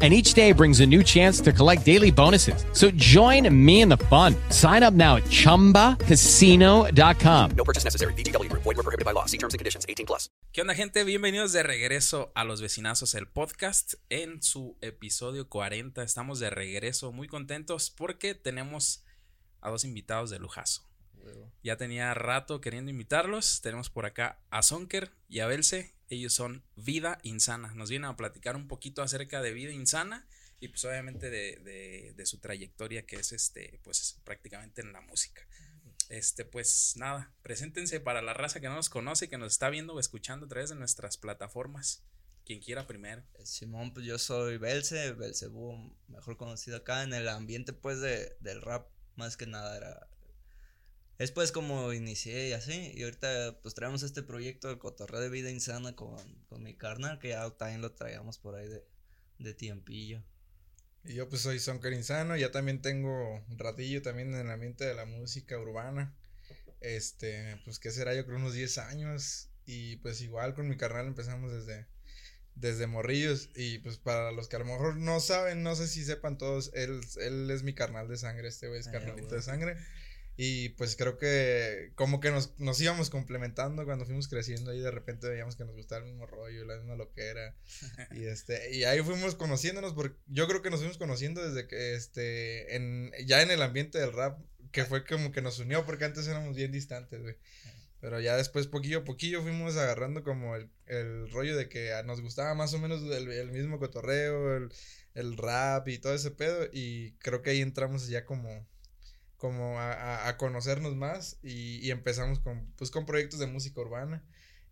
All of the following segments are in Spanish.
and each day brings a new chance to collect daily bonuses. So join me in the fun. Sign up now at ChumbaCasino.com. No purchase necessary. BGW. Void were prohibited by law. See terms and conditions. 18 plus. ¿Qué onda, gente? Bienvenidos de regreso a Los Vecinazos, el podcast. En su episodio 40 estamos de regreso muy contentos porque tenemos a dos invitados de lujazo. Ya tenía rato queriendo invitarlos. Tenemos por acá a Sonker y a Belce. Ellos son Vida Insana. Nos vienen a platicar un poquito acerca de Vida Insana y pues obviamente de, de, su trayectoria que es este, pues prácticamente en la música. Este, pues nada, preséntense para la raza que no nos conoce que nos está viendo o escuchando a través de nuestras plataformas. Quien quiera primero. Eh, Simón, pues yo soy Belce, Belcebú, mejor conocido acá en el ambiente pues de, del rap, más que nada era es pues como inicié y así. Y ahorita pues traemos este proyecto de cotorreo de vida insana con, con mi carnal, que ya también lo traíamos por ahí de, de tiempillo. Y yo pues soy Sonker Insano, ya también tengo un ratillo también en el ambiente de la música urbana. Este, pues qué será, yo creo unos 10 años. Y pues igual con mi carnal empezamos desde, desde morrillos. Y pues para los que a lo mejor no saben, no sé si sepan todos, él, él es mi carnal de sangre, este güey es carnalito de sangre. Y pues creo que como que nos, nos íbamos complementando cuando fuimos creciendo y de repente veíamos que nos gustaba el mismo rollo, la misma loquera. y este, y ahí fuimos conociéndonos, porque yo creo que nos fuimos conociendo desde que este, en, ya en el ambiente del rap, que fue como que nos unió, porque antes éramos bien distantes, güey. Pero ya después, poquillo a poquillo, fuimos agarrando como el, el rollo de que nos gustaba más o menos el, el mismo cotorreo, el, el rap y todo ese pedo. Y creo que ahí entramos ya como como a, a, conocernos más y, y, empezamos con, pues, con proyectos de música urbana.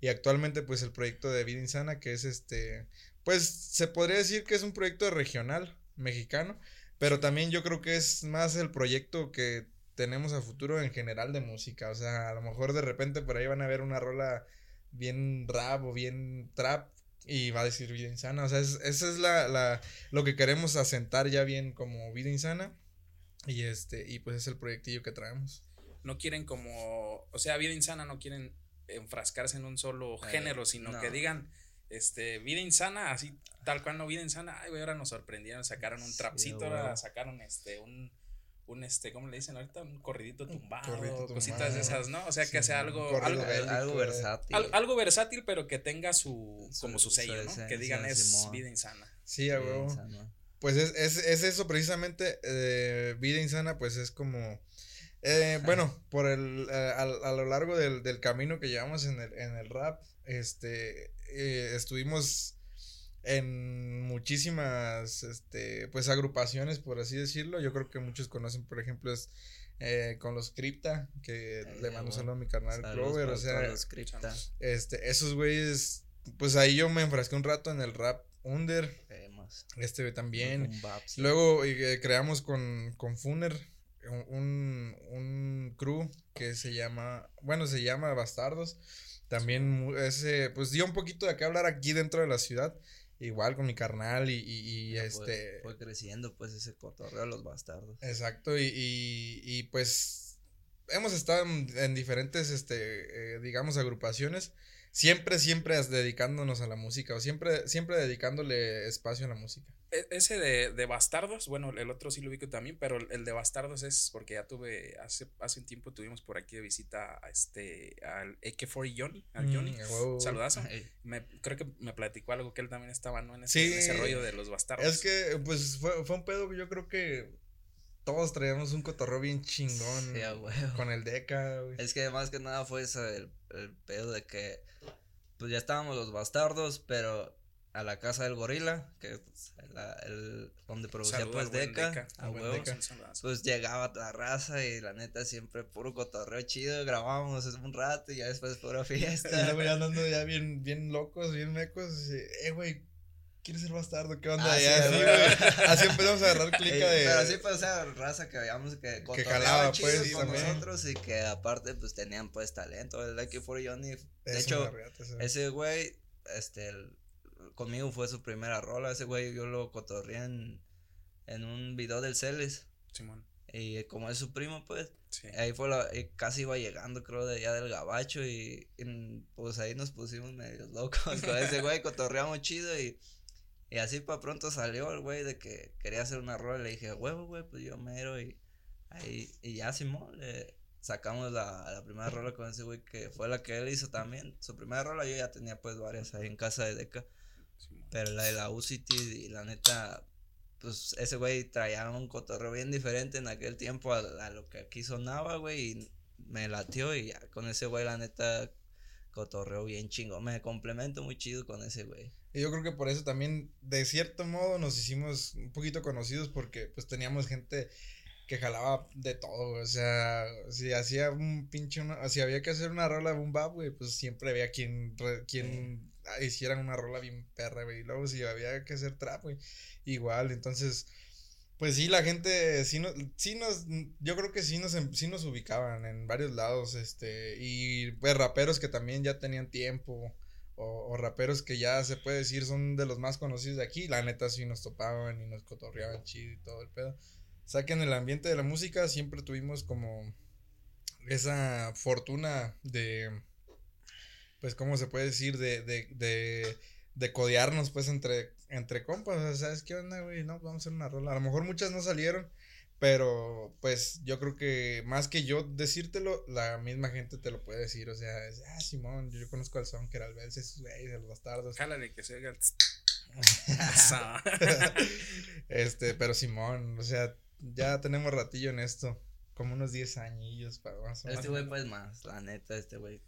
Y actualmente pues el proyecto de Vida Insana que es este, pues se podría decir que es un proyecto regional mexicano, pero también yo creo que es más el proyecto que tenemos a futuro en general de música, o sea, a lo mejor de repente por ahí van a ver una rola bien rap o bien trap y va a decir vida insana, o sea, es, esa es la, la, lo que queremos asentar ya bien como vida insana y este, y pues es el proyectillo que traemos. No quieren como, o sea, vida insana, no quieren enfrascarse en un solo eh, género, sino que digan, este, vida insana, así tal cual no vida insana, ay, güey, ahora nos sorprendieron, sacaron un trapcito, ahora sacaron este, un, un este, ¿cómo le dicen ahorita? Un corridito tumbado, cositas de esas, ¿no? O sea, que sea algo, algo, algo, versátil. algo versátil, pero que tenga su, como su sello, ¿no? Que digan es vida insana. Sí, a pues es, es, es eso precisamente, eh, vida insana, pues es como, eh, bueno, por el, eh, a, a, lo largo del, del, camino que llevamos en el, en el rap, este, eh, estuvimos en muchísimas, este, pues agrupaciones, por así decirlo, yo creo que muchos conocen, por ejemplo, es eh, con los Crypta, que le mando un saludo a mi carnal Clover, o sea, este, esos güeyes, pues ahí yo me enfrasqué un rato en el rap under, este también. Luego eh, creamos con, con Funer un, un crew que se llama, bueno, se llama Bastardos. También ese, pues dio un poquito de qué hablar aquí dentro de la ciudad. Igual con mi carnal y, y, este... Fue, creciendo pues ese cotorreo de los bastardos. Exacto, y, y pues hemos estado en, diferentes, este, eh, digamos, agrupaciones siempre, siempre dedicándonos a la música o siempre, siempre dedicándole espacio a la música. E, ese de, de, Bastardos, bueno, el otro sí lo ubico también, pero el de Bastardos es porque ya tuve, hace, hace un tiempo tuvimos por aquí de visita a este, al AK-40 Johnny, al mm, Johnny, saludazo, me, creo que me platicó algo que él también estaba, ¿no? En ese, ese rollo de los Bastardos. Es que, pues, fue, fue un pedo que yo creo que todos traíamos un cotorreo bien chingón con el Deca, güey. Es que más que nada fue eso, el, el pedo de que pues ya estábamos los bastardos, pero a la casa del gorila, que es el, donde producía pues Deca, a huevo, pues llegaba la raza y la neta siempre puro cotorreo chido, grabábamos un rato y ya después pura fiesta. y luego ya andando ya bien, bien locos, bien mecos, y, eh, güey, ¿quieres ser bastardo? ¿Qué onda? Ah, sí, así, güey. Así empezamos a agarrar clica Eh, de. Pero sí, pues, o sea, raza que veíamos que cotorreaba jalaba, pues, con también. nosotros y que aparte, pues, tenían, pues, talento. El Lucky for Johnny, de Es hecho, ese. güey, este, el- conmigo fue su primera rola. Ese güey yo lo cotorreé en, en un video del Celes. Simón. Y como es su primo, pues, Sí. ahí fue la, casi iba llegando, creo, de allá del gabacho y, y, pues ahí nos pusimos medio locos con ese güey, cotorreamos chido y, y así para pronto salió el güey de que quería hacer una rola, le dije, huevo, güey, pues yo mero y ahí, y ya Simón, le sacamos la, la primera rola con ese güey que fue la que él hizo también, su primera rola yo ya tenía pues varias ahí en casa de Deca, Simón. pero la de la UCT y la neta, pues ese güey traía un cotorreo bien diferente en aquel tiempo a, a lo que aquí sonaba, güey, y me latió y ya con ese güey la neta cotorreo bien chingo. Me complemento muy chido con ese güey. Y yo creo que por eso también, de cierto modo, nos hicimos un poquito conocidos porque pues teníamos gente que jalaba de todo. O sea, si hacía un pinche, una- si había que hacer una rola boom bap, güey, pues siempre había quien, re- quien ah, hiciera una rola bien perra, güey. Y luego si había que hacer trap, güey, igual. Entonces, pues sí, la gente, sí nos, sí nos, yo creo que sí nos, em- sí nos ubicaban en varios lados, este, y pues raperos que también ya tenían tiempo o, o raperos que ya se puede decir son de los más conocidos de aquí, la neta sí nos topaban y nos cotorreaban chido y todo el pedo. O sea que en el ambiente de la música siempre tuvimos como esa fortuna de, pues, ¿cómo se puede decir? De, de, de, de codearnos, pues, entre, entre compas, o sea, ¿sabes qué onda, güey? No, vamos a hacer una rola. A lo mejor muchas no salieron, pero, pues, yo creo que más que yo decírtelo, la misma gente te lo puede decir, o sea, es, ah, Simón, yo, yo conozco al son que era el Belce, esos güeyes, de los bastardos. Jálale que se este, pero Simón, o sea, ya tenemos ratillo en esto, como unos 10 añillos, para más o Este güey, pues más, la neta, este güey.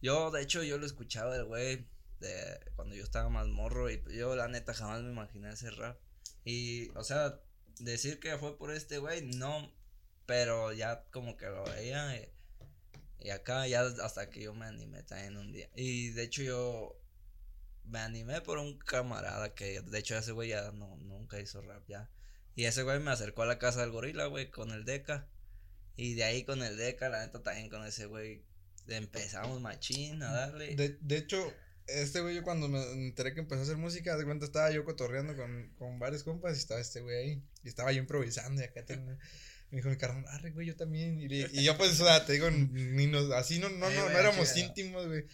Yo, de hecho, yo lo escuchaba el güey de cuando yo estaba más morro y yo, la neta, jamás me imaginé hacer rap. Y, o sea, decir que fue por este güey, no, pero ya como que lo veía y, y acá ya hasta que yo me animé también un día. Y de hecho yo me animé por un camarada que, de hecho, ese güey ya no, nunca hizo rap ya. Y ese güey me acercó a la casa del gorila, güey, con el Deca. Y de ahí con el Deca, la neta también con ese güey empezamos machín a darle. De, de hecho, este güey, yo cuando me enteré que empezó a hacer música, de cuenta estaba yo cotorreando con, con varios compas y estaba este güey ahí. Y estaba yo improvisando y acá tenía- me dijo mi carnal, arre, güey, yo también. Y, le- y yo, pues, o sea, te digo, ni nos, así no, no, no, no éramos íntimos, güey.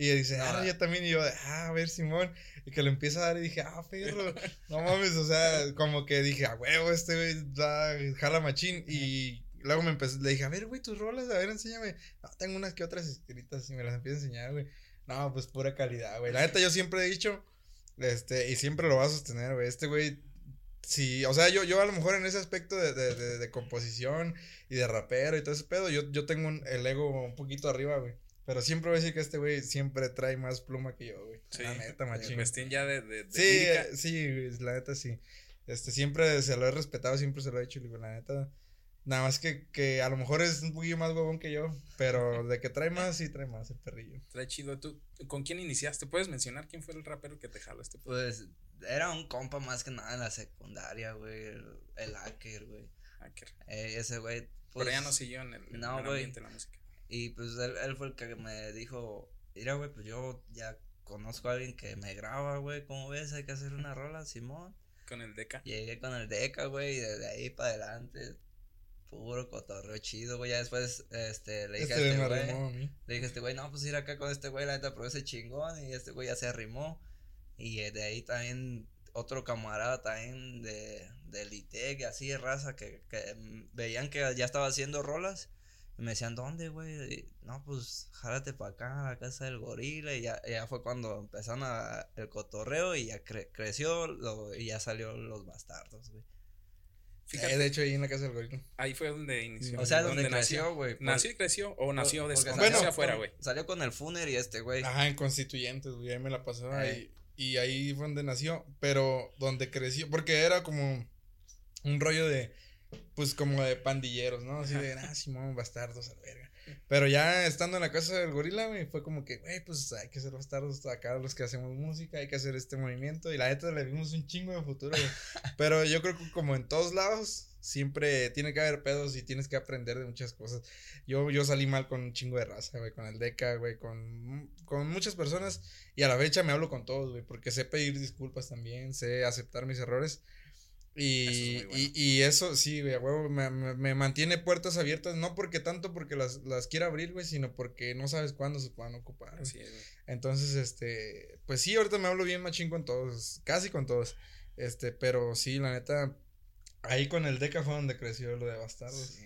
Y dice, No. ah, yo también. Y yo, ah, a ver, Simón. Y que le empieza a dar y dije, ah, perro. No mames, o sea, como que dije, a huevo, este güey da, jala machín. Y luego me empecé, le dije, a ver, güey, tus rolas, a ver, enséñame. No, tengo unas que otras escritas y me las empiezo a enseñar, güey. No, pues pura calidad, güey. La neta, yo siempre he dicho, este, y siempre lo va a sostener, güey. Este güey, sí, o sea, yo, yo a lo mejor en ese aspecto de, de, de, de composición y de rapero y todo ese pedo, yo, yo tengo un- el ego un poquito arriba, güey. Pero siempre voy a decir que este güey siempre trae más pluma que yo, güey. Sí. La neta, machín. cuestión ya de, de, de Sí, lírica. sí, la neta sí. Este, siempre se lo he respetado, siempre se lo he dicho, digo, la neta. Nada más que, que a lo mejor es un poquillo más huevón que yo, pero de que trae más, sí trae más el perrillo. Trae chido. ¿Tú con quién iniciaste? ¿Puedes mencionar quién fue el rapero que te jaló este? Pues era un compa más que nada en la secundaria, güey. El, hacker, güey. hacker? Eh, ese güey. Pero Pues, ya no siguió en el, en no, el ambiente de la música. Y pues él, él fue el que me dijo, mira, güey, pues yo ya conozco a alguien que me graba, güey, ¿cómo ves? Hay que hacer una rola, Simón. Con el DK. Llegué con el Deca, güey, y desde ahí para adelante, puro cotorreo chido, güey. Ya después, este, le dije Este a este güey, arrimó mí. le dije a este güey, no, pues ir acá con este güey, la neta, pero ese chingón, y este güey ya se arrimó. Y eh, de ahí también otro camarada también de, del ITEC, así de raza, que, que veían que ya estaba haciendo rolas. Y me decían, ¿dónde, güey? No, pues, jálate para acá, a la casa del gorila. Y ya, ya fue cuando empezaron a- el cotorreo y ya cre- creció lo- y ya salió los bastardos, güey. Fíjate, Eh, de hecho, ahí en la casa del gorilo. ahí fue donde inició. O sea, donde, nació. güey. por- ¿Nació y creció o nació por- de porque cuando salió- nació afuera, con- güey? Salió con el Funer y este güey. Ajá, en Constituyentes, güey, ahí me la pasaba Eh. y, y ahí fue donde nació, pero donde creció, porque era como un rollo de, pues como de pandilleros, ¿no? Así de, ah, Simón, bastardos, a la verga. Pero ya estando en la casa del gorila, güey, fue como que, güey, pues hay que ser bastardos acá los que hacemos música, hay que hacer este movimiento. Y la neta le vimos un chingo de futuro, güey. Pero yo creo que como en todos lados, siempre tiene que haber pedos y tienes que aprender de muchas cosas. Yo, yo salí mal con un chingo de raza, güey, con el DECA, güey, con, con muchas personas. Y a la fecha me hablo con todos, güey, porque sé pedir disculpas también, sé aceptar mis errores. Y, Eso es muy bueno. y, y eso sí, güey, a huevo, me, me- me mantiene puertas abiertas, no porque tanto porque las, las quiera abrir, güey, sino porque no sabes cuándo se puedan ocupar. güey. Así es, güey. Entonces, este, pues sí, ahorita me hablo bien machín con todos, casi con todos. Este, pero sí, la neta, ahí con el Deca fue donde creció lo de Bastardos. Sí.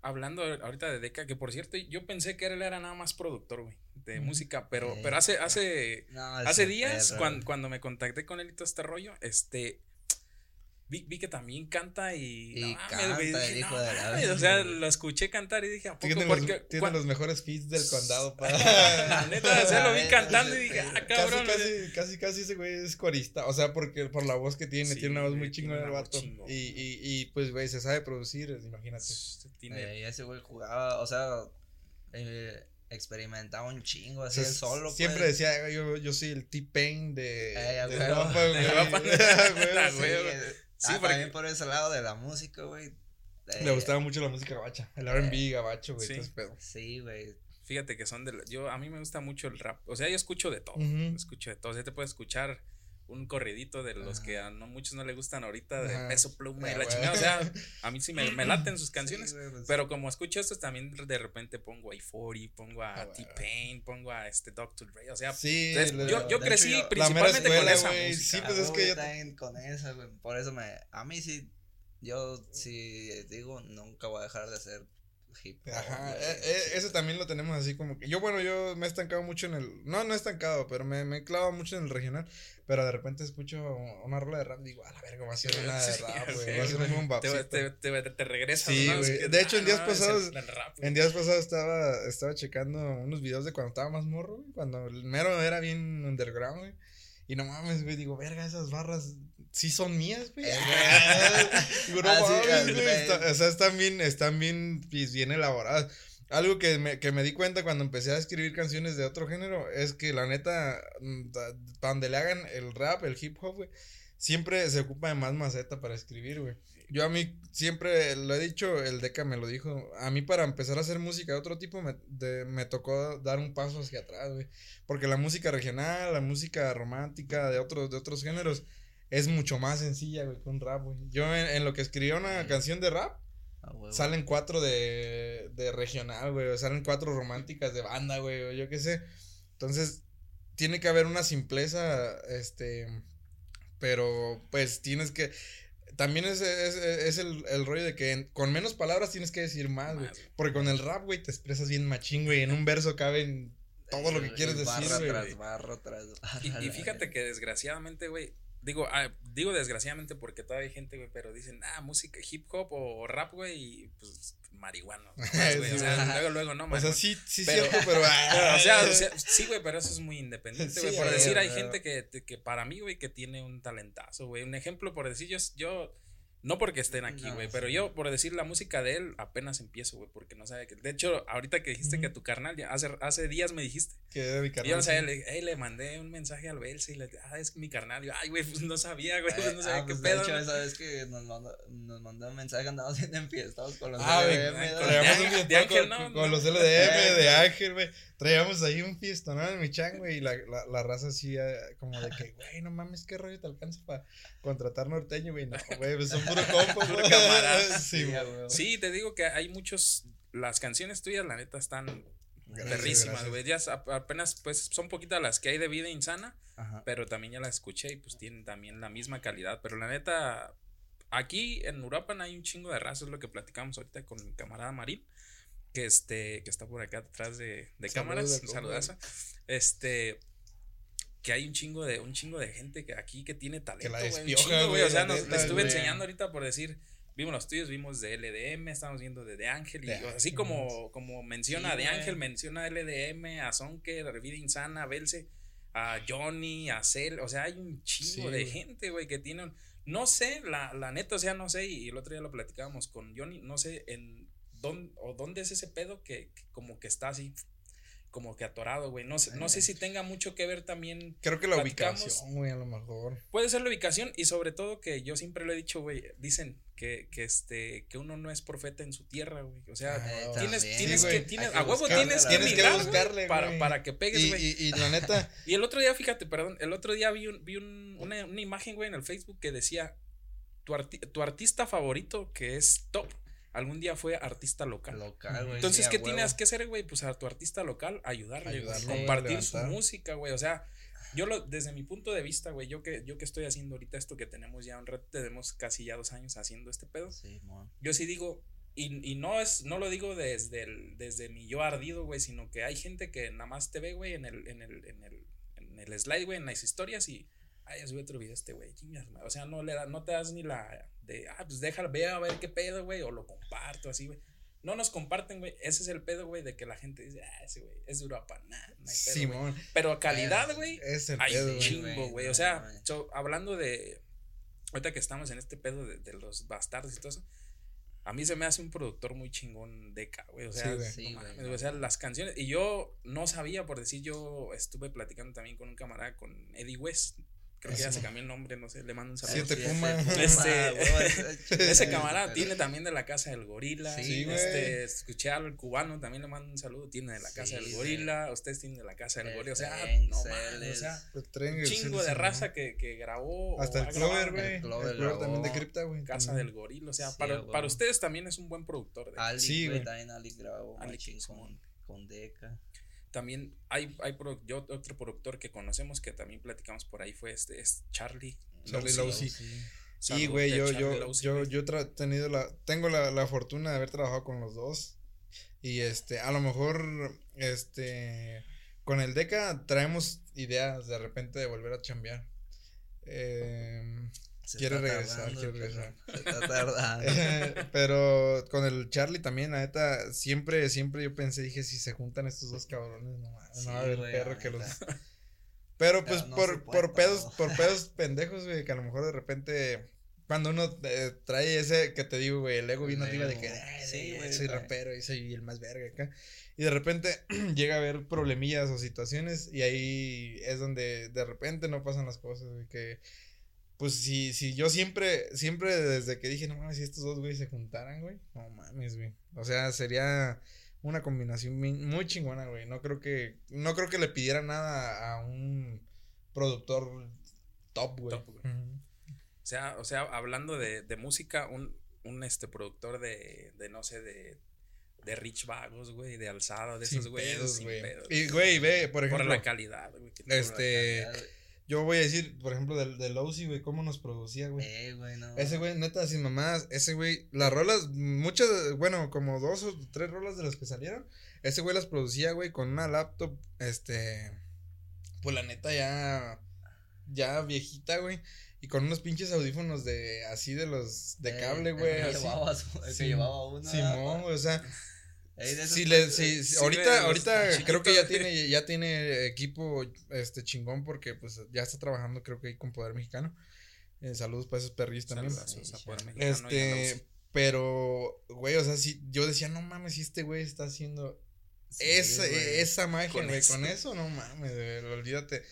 Hablando ahorita de Deca, que por cierto, yo pensé que él era nada más productor, güey, de Ujú. música, pero, Eh. pero hace, hace, No, hace días, perro, cuan- cuando me contacté con él y todo este rollo, este, vi, vi que también canta y... Y no mames, canta güey, el hijo no de la mames, O sea, lo escuché cantar y dije, ¿a poco? Tiene, los, Porque tiene cuan- los mejores feats del condado. pa. La neta, o sea, lo vi cantando y dije, ah, casi, cabrón. casi, casi, casi ese güey es corista. O sea, porque por la voz que tiene, Sí, tiene una voz muy tiene chingona el vato. Y, y, y pues, güey, se sabe producir, imagínate. Tiene- Eh, ese güey jugaba, o sea, eh, experimentaba un chingo, O así sea, él solo. siempre pues. decía, yo, yo soy el T-Pain de, Eh, a de. De Ah, sí. Eh, ah, porque- también por ese lado de la música, güey. eh, Le gustaba mucho la música gabacha, el R&B gabacho, güey, Sí. pedo. Sí, güey. Fíjate que son de la- yo a mí me gusta mucho el rap. O sea, yo escucho de todo. Ujú. Escucho de todo. O sea, te puedes escuchar un corridito de los Ajá. que a no muchos no le gustan ahorita de Ajá. peso pluma y Ah, la chingada. O sea, a mí sí me, me laten sus canciones. Sí, pues, Pero como escucho estos también de repente pongo a E40, pongo a Ah. T-Pain, pongo a este Dr. Dre. O sea, Sí, entonces, yo, yo crecí yo- principalmente con esa música. sí, pues es que yo- también con esa, güey. Por eso me. A mí sí. Yo sí digo, nunca voy a dejar de hacer hip hop. Ajá, eh, eh, sí. eso también lo tenemos así como que yo bueno, yo me he estancado mucho en el no, no he estancado, pero me, me he clavado mucho en el regional, pero de repente escucho una rola de rap y digo, a la verga, va a ser una de Sí, rap, güey, va a ser un boom te, bapcito". te, te, te regresas. Sí, ¿no? Es que, De hecho, en ah, días no, pasados- rap. En días pasados estaba, estaba checando unos videos de cuando estaba más morro, güey, cuando el mero era bien underground, güey. Y no mames, güey, digo, verga, esas barras sí son mías, güey. Eh, Ah, o sea, están bien, están bien, pues, bien elaboradas. Algo que me, que me di cuenta cuando empecé a escribir canciones de otro género es que la neta, mm, donde le hagan el rap, el hip hop, güey, siempre se ocupa de más maceta para escribir, güey. Yo a mí siempre lo he dicho, el Deca me lo dijo. A mí para empezar a hacer música de otro tipo me, de- me tocó dar un paso hacia atrás, güey. Porque la música regional, la música romántica de otros, de otros géneros es mucho más sencilla, güey, que un rap, güey. Yo en, en lo que escribí una canción de rap, Ah, güey, salen cuatro de, de regional, güey. o Salen cuatro románticas de banda, güey. O yo qué sé. Entonces, tiene que haber una simpleza, este. Pero, pues, tienes que. También es, es, es el, el rollo de que en- con menos palabras tienes que decir más, güey. Güey. Porque con el rap, güey, te expresas bien machín, güey. En un verso caben todo lo que quieres decir, barra güey. tras barra tras barra. Y, y fíjate que desgraciadamente, güey, digo, ah, digo desgraciadamente porque todavía hay gente, güey, pero dicen, ah, música hip hop o rap, güey, y pues marihuano. nomás, güey, o sea, luego, luego no, O sea, marihuana. sí, sí, Pero- cierto, pero. Pero, o sea, o sea, sí, güey, pero eso es muy independiente, Sí, güey. por decir, hay gente que, que para mí, güey, que tiene un talentazo, güey. Un ejemplo, por decir, yo, yo no porque estén aquí, No, güey, pero sí. yo, por decir la música de él, apenas empiezo, güey, porque no sabe que. De hecho, ahorita que dijiste que tu carnal, ya hace, hace días me dijiste. que era mi Y yo carnal, no sabía, le, hey, le mandé un mensaje al Belce y le ah, es mi carnal. Yo, ay, güey, pues no sabía, güey, pues no sabía ah, qué pues, pedo. De hecho, ¿no? esa vez que nos mandó, nos mandó un mensaje, andamos bien enfiestados con los Ah, LDM, ¿no? Traíamos un Ángel- fiestón de Ángel, con, ¿no? con- No. los LDM, de Ángel, güey. Traíamos ahí un fiestón en mi chan, güey. Y la, la, la raza así, eh, como de que, güey, no mames, qué rollo te alcanza para contratar norteño, güey. No, güey, pues son puro compa, Puro camarada. Sí, güey. te digo que hay muchos. Las canciones tuyas, la neta, están perrísimas, güey. Ya apenas, pues, son poquitas las que hay de vida insana. Ajá. Pero también ya las escuché y pues tienen también la misma calidad. Pero la neta, aquí en Uruapan hay un chingo de raza, es lo que platicamos ahorita con mi camarada Marín, que este, que está por acá detrás de, de cámaras, saludazo. Este que hay un chingo de un chingo de gente que aquí que tiene talento, la un despioja, chingo, güey, o sea, la nos estuve enseñando ahorita por decir Vimos los tuyos, vimos de LDM, estamos viendo de De Ángel. Y De así como, como menciona Sí, De. Ángel, menciona LDM, a Sonke, a Vida Insana, a Belce, a Johnny, a Cel. O sea, hay un chingo Sí, de gente, güey, que tienen. No sé, la, la neta, o sea, no sé. Y el otro día lo platicábamos con Johnny. No sé en ¿dónde, o dónde es ese pedo que, que como que está así, como que atorado, güey. No sé, no sé si tenga mucho que ver también. Creo que la platicamos- ubicación, güey, a lo mejor. Puede ser la ubicación y sobre todo que yo siempre lo he dicho, güey, dicen que, que este, que uno no es profeta en su tierra, güey. O sea, Ah, tienes, también. tienes Sí, que, tienes, a huevo buscarle tienes que Tienes que güey, para, para que pegues, Y, güey. y, y la neta, Y el otro día, fíjate, perdón, el otro día vi, un, vi un, una, una imagen, güey, en el Facebook que decía, tu, arti- tu artista favorito, que es top, algún día fue artista local. Local, güey. Entonces, sí, ¿qué huevo. tienes que hacer, güey? Pues a tu artista local, ayudarle, güey, Ayudarlo, compartir su música, güey. O sea, yo lo, desde mi punto de vista, güey, yo que, yo que estoy haciendo ahorita esto que tenemos ya un rato, tenemos casi ya dos años haciendo este pedo. Sí. Yo sí digo, y, y no es, no lo digo desde el, desde mi yo ardido, güey, sino que hay gente que nada más te ve, güey, en el, en el, en el, en el slide, güey, en las historias y ay, ya subí otro video este, güey, chingas. O sea, no le da, no te das ni la de, ah, pues déjalo, ve a ver qué pedo, güey, o lo comparto así, güey. No nos comparten, güey. Ese es el pedo, güey, de que la gente dice, ah, ese güey es duro para nada. No hay pedo, güey". Simón, Pero a calidad, güey, es el hay pedo, chingo, güey, O sea, so, hablando de. Ahorita que estamos en este pedo de, de los bastardos y todo eso. A mí se me hace un productor muy chingón Deca, güey. O sea, Sí, güey. no Sí, güey, mames, no güey, o sea, las canciones. Y yo no sabía, por decir, yo estuve platicando también con un camarada, con Eddie West. Creo que ya se cambió el nombre, no sé, le mando un saludo. Siete Sí, Puma. Este- ese- camarada tiene también de la casa del gorila. Sí, este, escuché al cubano, también le mando un saludo. Tiene de la casa Sí, del gorila. Ustedes tienen de la casa del El gorila. O sea, Tren, no mames, o sea, un chingo de raza que, que grabó. Hasta el Clover, güey. El Clover también de cripta, güey. Casa del gorila. O sea, para, para ustedes también es un buen productor. de- Sí, güey, también Ali grabó Kingston. con, con Deca. También hay, hay pro- yo, otro productor que conocemos que también platicamos por ahí fue este, es Charlie. Charlie. Y Saludote güey, yo, yo, yo, yo he tenido la, tengo la, la fortuna de haber trabajado con los dos. Y este, a lo mejor, este, con el DECA traemos ideas de repente de volver a chambear. Eh, Se Quiere regresar, quiere regresar. Se está tardando. pero con el Charlie también, la neta, siempre, siempre yo pensé, dije, si se juntan estos dos cabrones, no, mames, no va a Sí, haber perro que los... Pero Pero pues no por, por pedos, todo. por pedos pendejos, güey, que a lo mejor de repente, cuando uno eh, trae ese que te digo, güey, el ego bien arriba de que, "Ay, Sí, sí, güey, soy rapero y soy el más verga acá. Y de repente llega a haber problemillas o situaciones y ahí es donde de repente no pasan las cosas, güey, que pues si, si yo siempre, siempre desde que dije, no mames, si estos dos güey se juntaran, güey, no mames, güey. O sea, sería una combinación muy chingona, güey. No creo que, no creo que le pidiera nada a un productor top, güey. Top, güey. O sea, o sea, hablando de, de música, un, un este productor de, de no sé, de, de Rich Vagos, güey, de Alzada, de Sin esos güeyes. pedos, sin güey. pedos. Y, güey, ve, por Por ejemplo, la calidad, güey. este, güey. Yo voy a decir, por ejemplo, del, del Lowsy, güey, cómo nos producía, güey. Eh, güey, no. Ese güey, neta, sin mamadas, ese güey, las rolas, muchas, bueno, como dos o tres rolas de las que salieron, ese güey las producía, güey, con una laptop, este, pues la neta ya, ya viejita, güey, y con unos pinches audífonos de, así de los, de Eh, cable, el güey, así. que Sim- llevaba uno. Simón, güey, o sea, Si le, si- sí, ahorita, ahorita creo que ya tiene, ya tiene equipo, este, chingón, porque, pues, ya está trabajando, creo que ahí con Poder Mexicano, Eh, saludos para esos perrillos también. Saludazos a Poder Mexicano Este, pero, güey, o sea, si yo decía, no mames, si este güey está haciendo Sí, esa, esa magia, Con güey, eso. con eso, no mames, güey, olvídate.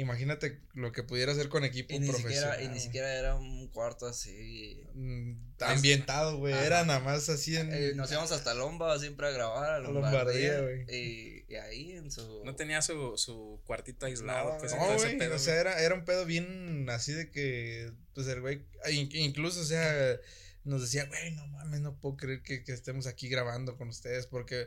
Imagínate lo que pudiera hacer con equipo Y ni, profesional. siquiera, y ni siquiera era un cuarto así. Mm, ambientado, güey, era nada más así en Eh, nos íbamos hasta Lomba siempre a grabar a Lombardía, Lombardía. güey. y, y ahí en su. No tenía su, su cuartito aislado, No, pues, No, ese pedo, o sea, era, era un pedo bien así de que, pues el güey, in- incluso, o sea, nos decía, güey, no mames, no puedo creer que, que estemos aquí grabando con ustedes, porque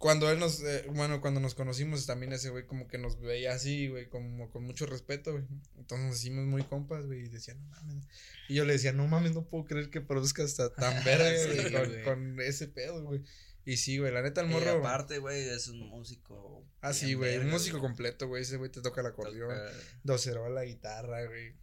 cuando él nos, eh, bueno, cuando nos conocimos también ese güey como que nos veía así, güey, como con mucho respeto, güey, entonces nos hicimos muy compas, güey, y decía, no mames, y yo le decía, no mames, no puedo creer que produzcas hasta tan verga, Sí, güey, con, ese pedo, güey, y sí, güey, la neta el Y morro, aparte, güey, es un músico. ah, sí, güey, un músico completo, güey, ese güey te toca el acordeón, Toca- docerola, guitarra, güey.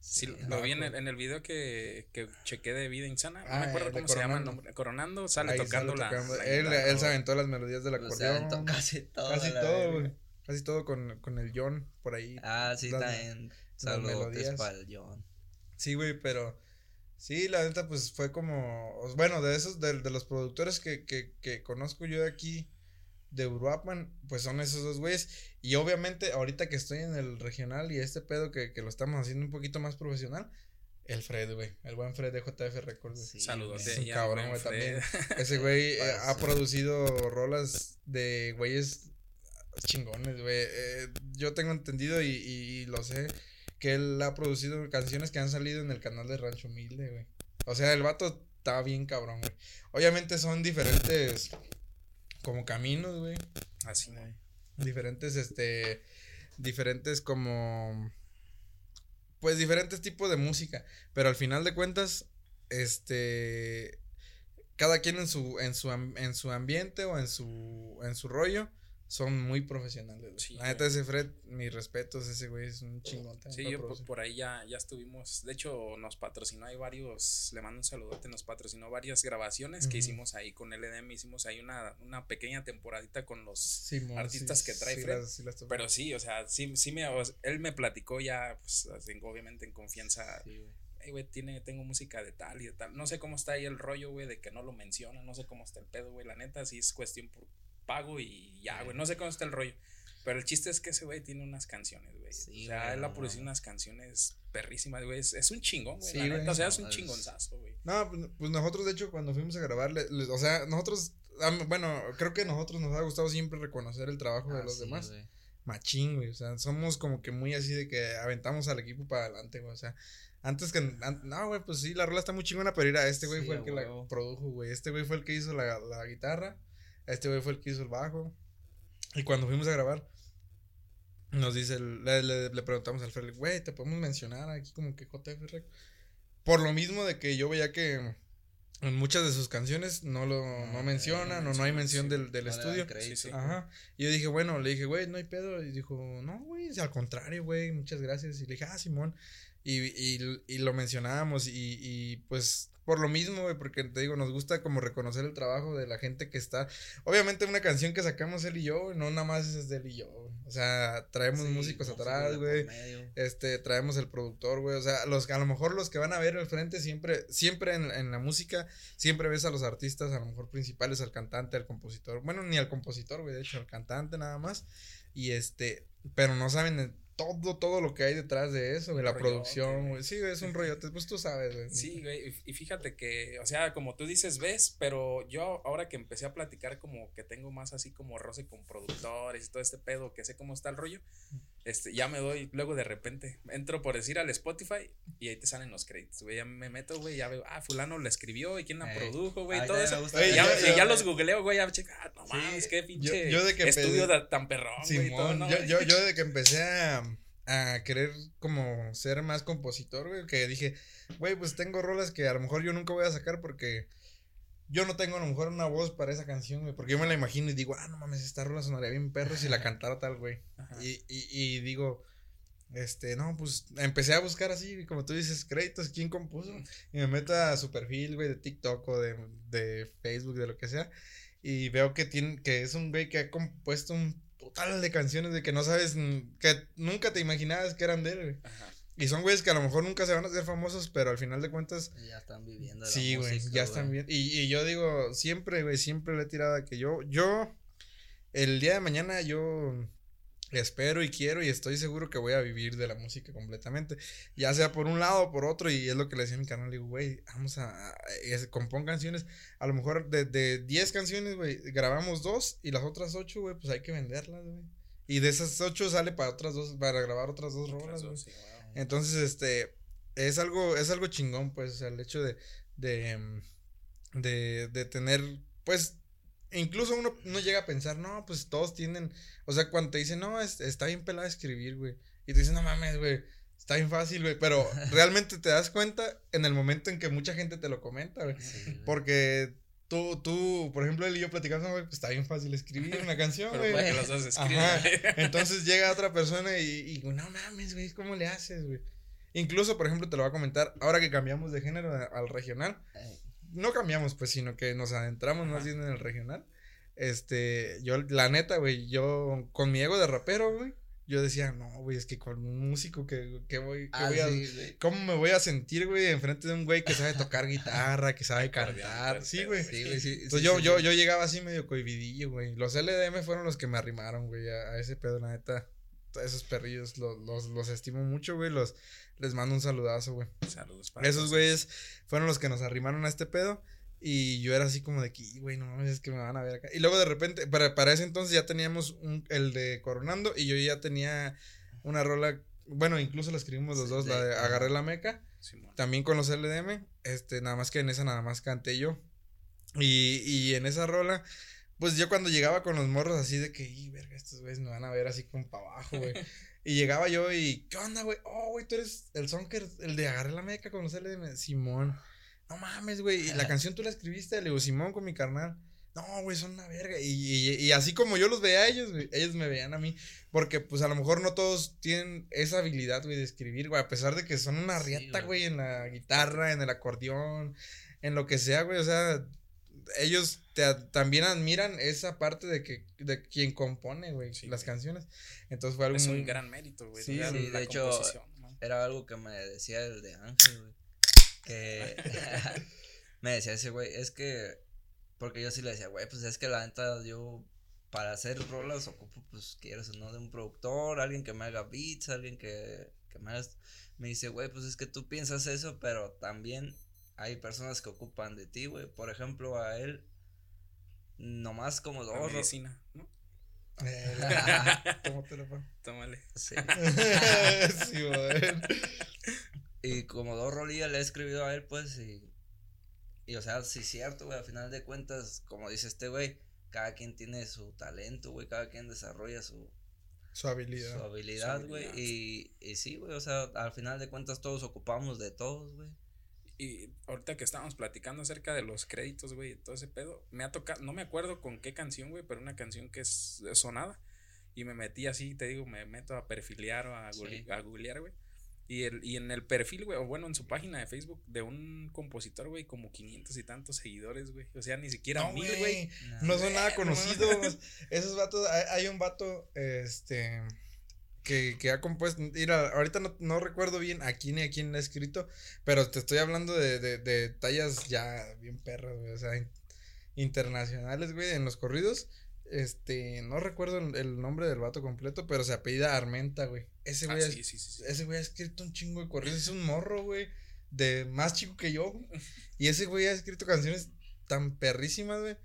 Sí, Sí, lo vi en el, en el video que, que chequé de Vida Insana. No Ah, me acuerdo el de cómo se llama el Coronando. nombre. Coronando sale Ahí tocando sale la. tocando. la él, guitarra. él se aventó las melodías del o sea, acordeón. casi todo. casi todo, güey. Casi todo con, con el John por ahí. Ah, sí, Las- también. las Saludos melodías. para el John. Sí, güey, pero Sí, la neta, pues fue como, bueno, de esos, de, de los productores que, que, que conozco yo de aquí, de Uruapan, pues son esos dos güeyes. Y obviamente, ahorita que estoy en el regional y este pedo que, que lo estamos haciendo un poquito más profesional, el Fred, güey, el buen Fred de JF Records. Sí, Saludos. Es un cabrón, güey, también. Fred. Ese güey eh, ha producido rolas de güeyes chingones, güey. Eh, yo tengo entendido y, y lo sé que él ha producido canciones que han salido en el canal de Rancho Humilde, güey. O sea, el vato está bien cabrón, güey. Obviamente son diferentes como caminos, güey. Así, güey. Diferentes, este, diferentes como, pues diferentes tipos de música. Pero al final de cuentas, este, cada quien en su, en su, en su ambiente o en su, en su rollo, son muy profesionales. Sí, La neta, ese Fred, mis respetos, ese güey es un chingón. Sí, yo por, por ahí ya, ya estuvimos. De hecho, nos patrocinó hay varios. Le mando un saludote. Nos patrocinó varias grabaciones que hicimos ahí con LDM. Hicimos ahí una, una pequeña temporadita con los. Artistas que trae Fred, las- las. Pero sí, o sea, sí, sí me. él me platicó ya, pues, obviamente en confianza. Sí, güey. "Ey, güey, tiene, tengo música de tal y de tal. No sé cómo está ahí el rollo, güey, de que no lo menciona. No sé cómo está el pedo, güey. La neta, sí es cuestión por pago y ya, güey. No sé cómo está el rollo. Pero el chiste es que ese güey tiene unas canciones, güey. Sí, o sea, güey, él ha producido unas canciones perrísimas, güey. Es, es un chingón, güey. Sí, la güey. neta, o sea, es un chingonzazo, güey. No, pues, pues nosotros de hecho cuando fuimos a grabar, le- les- o sea, nosotros, bueno, creo que a nosotros nos ha gustado siempre reconocer el trabajo de Ah, los sí, demás. güey. Machín, güey, o sea, somos como que muy así de que aventamos al equipo para adelante, güey, o sea, antes que, an- no, güey, pues sí, la rola está muy chingona, pero mira, este güey Sí, fue el a que la produjo, güey, este güey fue el que hizo la, la guitarra, este güey fue el que hizo el bajo, y cuando fuimos a grabar, nos dice, el- le, le- le preguntamos al Fred, güey, te podemos mencionar aquí como que JF Rec?" Por lo mismo de que yo veía que en muchas de sus canciones no lo no, No, mencionan no o no hay mención sí, del, del No estudio. sí. Ajá. Y yo dije, bueno, le dije, güey, no hay pedo. Y dijo, no, güey, al contrario, güey, muchas gracias. Y le dije, ah, Simón. Y, y, y lo mencionábamos y, y pues por lo mismo, güey, porque te digo, nos gusta como reconocer el trabajo de la gente que está. Obviamente una canción que sacamos él y yo, güey, no nada más es de él y yo. güey. O sea, traemos Sí, músicos atrás, güey. Este, traemos el productor, güey. O sea, los, a lo mejor los que van a ver al frente siempre, siempre en, en la música, siempre ves a los artistas, a lo mejor principales, al cantante, al compositor. Bueno, ni al compositor, güey, de hecho, al cantante nada más. Y este, pero no saben el- todo, todo lo que hay detrás de eso, güey. La rollote, producción, güey. Sí, es un rollote. Pues tú sabes, güey. Sí, güey, y fíjate que, o sea, como tú dices, ves, pero yo ahora que empecé a platicar como que tengo más así como roce con productores y todo este pedo, que sé cómo está el rollo, este, ya me doy, luego de repente, entro por decir al Spotify y ahí te salen los créditos, güey, ya me meto, güey, ya veo, ah, fulano lo escribió y quién la Ey. produjo, güey, Ay, todo eso. gusta Oye, ya, yo- y ya yo- los googleo, güey, ya checa, ah, no Sí, mames, qué pinche yo de que estudio empecé- tan perrón, güey, ¿no, yo, yo de que empecé a, a querer como ser más compositor, güey, que dije, güey, pues tengo rolas que a lo mejor yo nunca voy a sacar porque yo no tengo a lo mejor una voz para esa canción, güey, porque yo me la imagino y digo, ah, no mames, esta rola sonaría bien perro si la cantara tal, güey. Y, y, y digo, este, no, pues empecé a buscar así, como tú dices, créditos, quién compuso. Y me meto a su perfil, güey, de TikTok o de, de Facebook, de lo que sea. Y veo que tiene, que es un güey que ha compuesto un total de canciones de que no sabes, que nunca te imaginabas que eran de él, güey. Ajá. Y son güeyes que a lo mejor nunca se van a hacer famosos, pero al final de cuentas, Ya están viviendo. de la sí, güey, ya están bien. Y, y yo digo, siempre, güey, siempre le he tirado a que yo, yo, el día de mañana yo espero y quiero y estoy seguro que voy a vivir de la música completamente. Ya sea por un lado o por otro, y es lo que le decía a mi canal, le digo, güey, vamos a, compón canciones, a lo mejor de, de 10 canciones, güey, grabamos dos y las otras 8, güey, pues hay que venderlas, güey. Y de esas 8 sale para otras dos, para grabar otras dos rolas, güey. sí, güey. Entonces, este, es algo, es algo chingón, pues, o sea, el hecho de, de, mm, de, de tener, pues, incluso uno, uno llega a pensar, no, pues todos tienen, o sea, cuando te dicen, no, es- está bien pelado escribir, güey, y te dicen, no mames, güey, está bien fácil, güey, pero realmente te das cuenta en el momento en que mucha gente te lo comenta, güey, Sí, güey. porque tú, tú, por ejemplo, él y yo platicamos, güey, pues está bien fácil escribir una canción, Pero güey. para que los dos. Entonces llega otra persona y, y no mames, güey, ¿cómo le haces, güey? Incluso, por ejemplo, te lo voy a comentar, ahora que cambiamos de género al regional, no cambiamos, pues, sino que nos adentramos más bien en el regional. Este, yo, la neta, güey, yo, con mi ego de rapero, güey, yo decía, no, güey, es que con un músico que, que voy, que Ah, voy a, sí. ¿cómo me voy a sentir, güey, enfrente de un güey que sabe tocar guitarra, que sabe cantar? Sí, güey. Sí, güey, sí. Entonces yo, yo, yo llegaba así medio cohibidillo, güey. Los LDM fueron los que me arrimaron, güey, a, a ese pedo, la neta. Esos perrillos los, los, los estimo mucho, güey. Los, les mando un saludazo, güey. Saludos para Esos todos. güeyes fueron los que nos arrimaron a este pedo. Y yo era así como de que, "Y, güey, no mames, es que me van a ver acá. Y luego de repente, para, para ese entonces ya teníamos un, el de Coronando. Y yo ya tenía una rola. Bueno, incluso la escribimos los Sí, dos, la de-. Agarré la Meca. También con los LDM. Este, nada más que en esa nada más canté yo. Y, y en esa rola, pues yo cuando llegaba con los morros así de que, y verga, estos güeyes me van a ver así como para abajo, güey. y llegaba yo y, ¿qué onda, güey? Oh, güey, tú eres el sonker, el de agarré la meca con los LDM. Simón. No mames, güey. Y la canción tú la escribiste, le digo, Simón con mi carnal. No, güey, son una verga. Y, y, y así como yo los veía a ellos, güey, ellos me veían a mí. Porque, pues, a lo mejor no todos tienen esa habilidad, güey, de escribir, güey. A pesar de que son una Sí, riata, güey. en la guitarra, en el acordeón, en lo que sea, güey. O sea, ellos te también admiran esa parte de que, de quien compone, güey, Sí, las güey. canciones. Entonces fue algo Es muy... un gran mérito, güey. Sí, sí, de hecho. Era algo que me decía el de Ángel, güey. Que me decía ese güey, es que, porque yo sí le decía, güey, pues es que la neta yo para hacer rolas ocupo, pues quieres o no, de un productor, alguien que me haga beats, alguien que, que me haga... Me dice, güey, pues es que tú piensas eso, pero también hay personas que ocupan de ti, güey. Por ejemplo, a él, nomás como La dos... ro- medicina, ¿no? Eh, tómatelo. Tómale. Sí. sí, güey. Y como dos rolillas le he escribido a él, pues, y, y o sea, sí es cierto, güey, al final de cuentas, como dice este güey, cada quien tiene su talento, güey, cada quien desarrolla su, Su habilidad. su habilidad, güey, y, y sí, güey, o sea, al final de cuentas todos ocupamos de todos, güey. Y ahorita que estábamos platicando acerca de los créditos, güey, y todo ese pedo, me ha tocado, no me acuerdo con qué canción, güey, pero una canción que es sonada. Y me metí así, te digo, me meto a perfiliar o a, Sí. a googlear, güey. Y, el, y en el perfil, güey, o bueno, en su página de Facebook de un compositor, güey, como 500 y tantos seguidores, güey. O sea, ni siquiera No, mil, güey. No son nada No conocidos. Esos vatos, hay, hay un vato, este, que, que ha compuesto, mira, ahorita no, no recuerdo bien a quién y a quién le ha escrito, pero te estoy hablando de, de, de tallas ya bien perras, güey, o sea, in- internacionales, güey, en los corridos. Este, no recuerdo el, el nombre del vato completo, pero se apellida Armenta, güey. Ese Ah, güey, es- sí, sí, sí, sí. ese güey ha escrito un chingo de corridos, es un morro, güey, de más chico que yo. Y ese güey ha escrito canciones tan perrísimas, güey.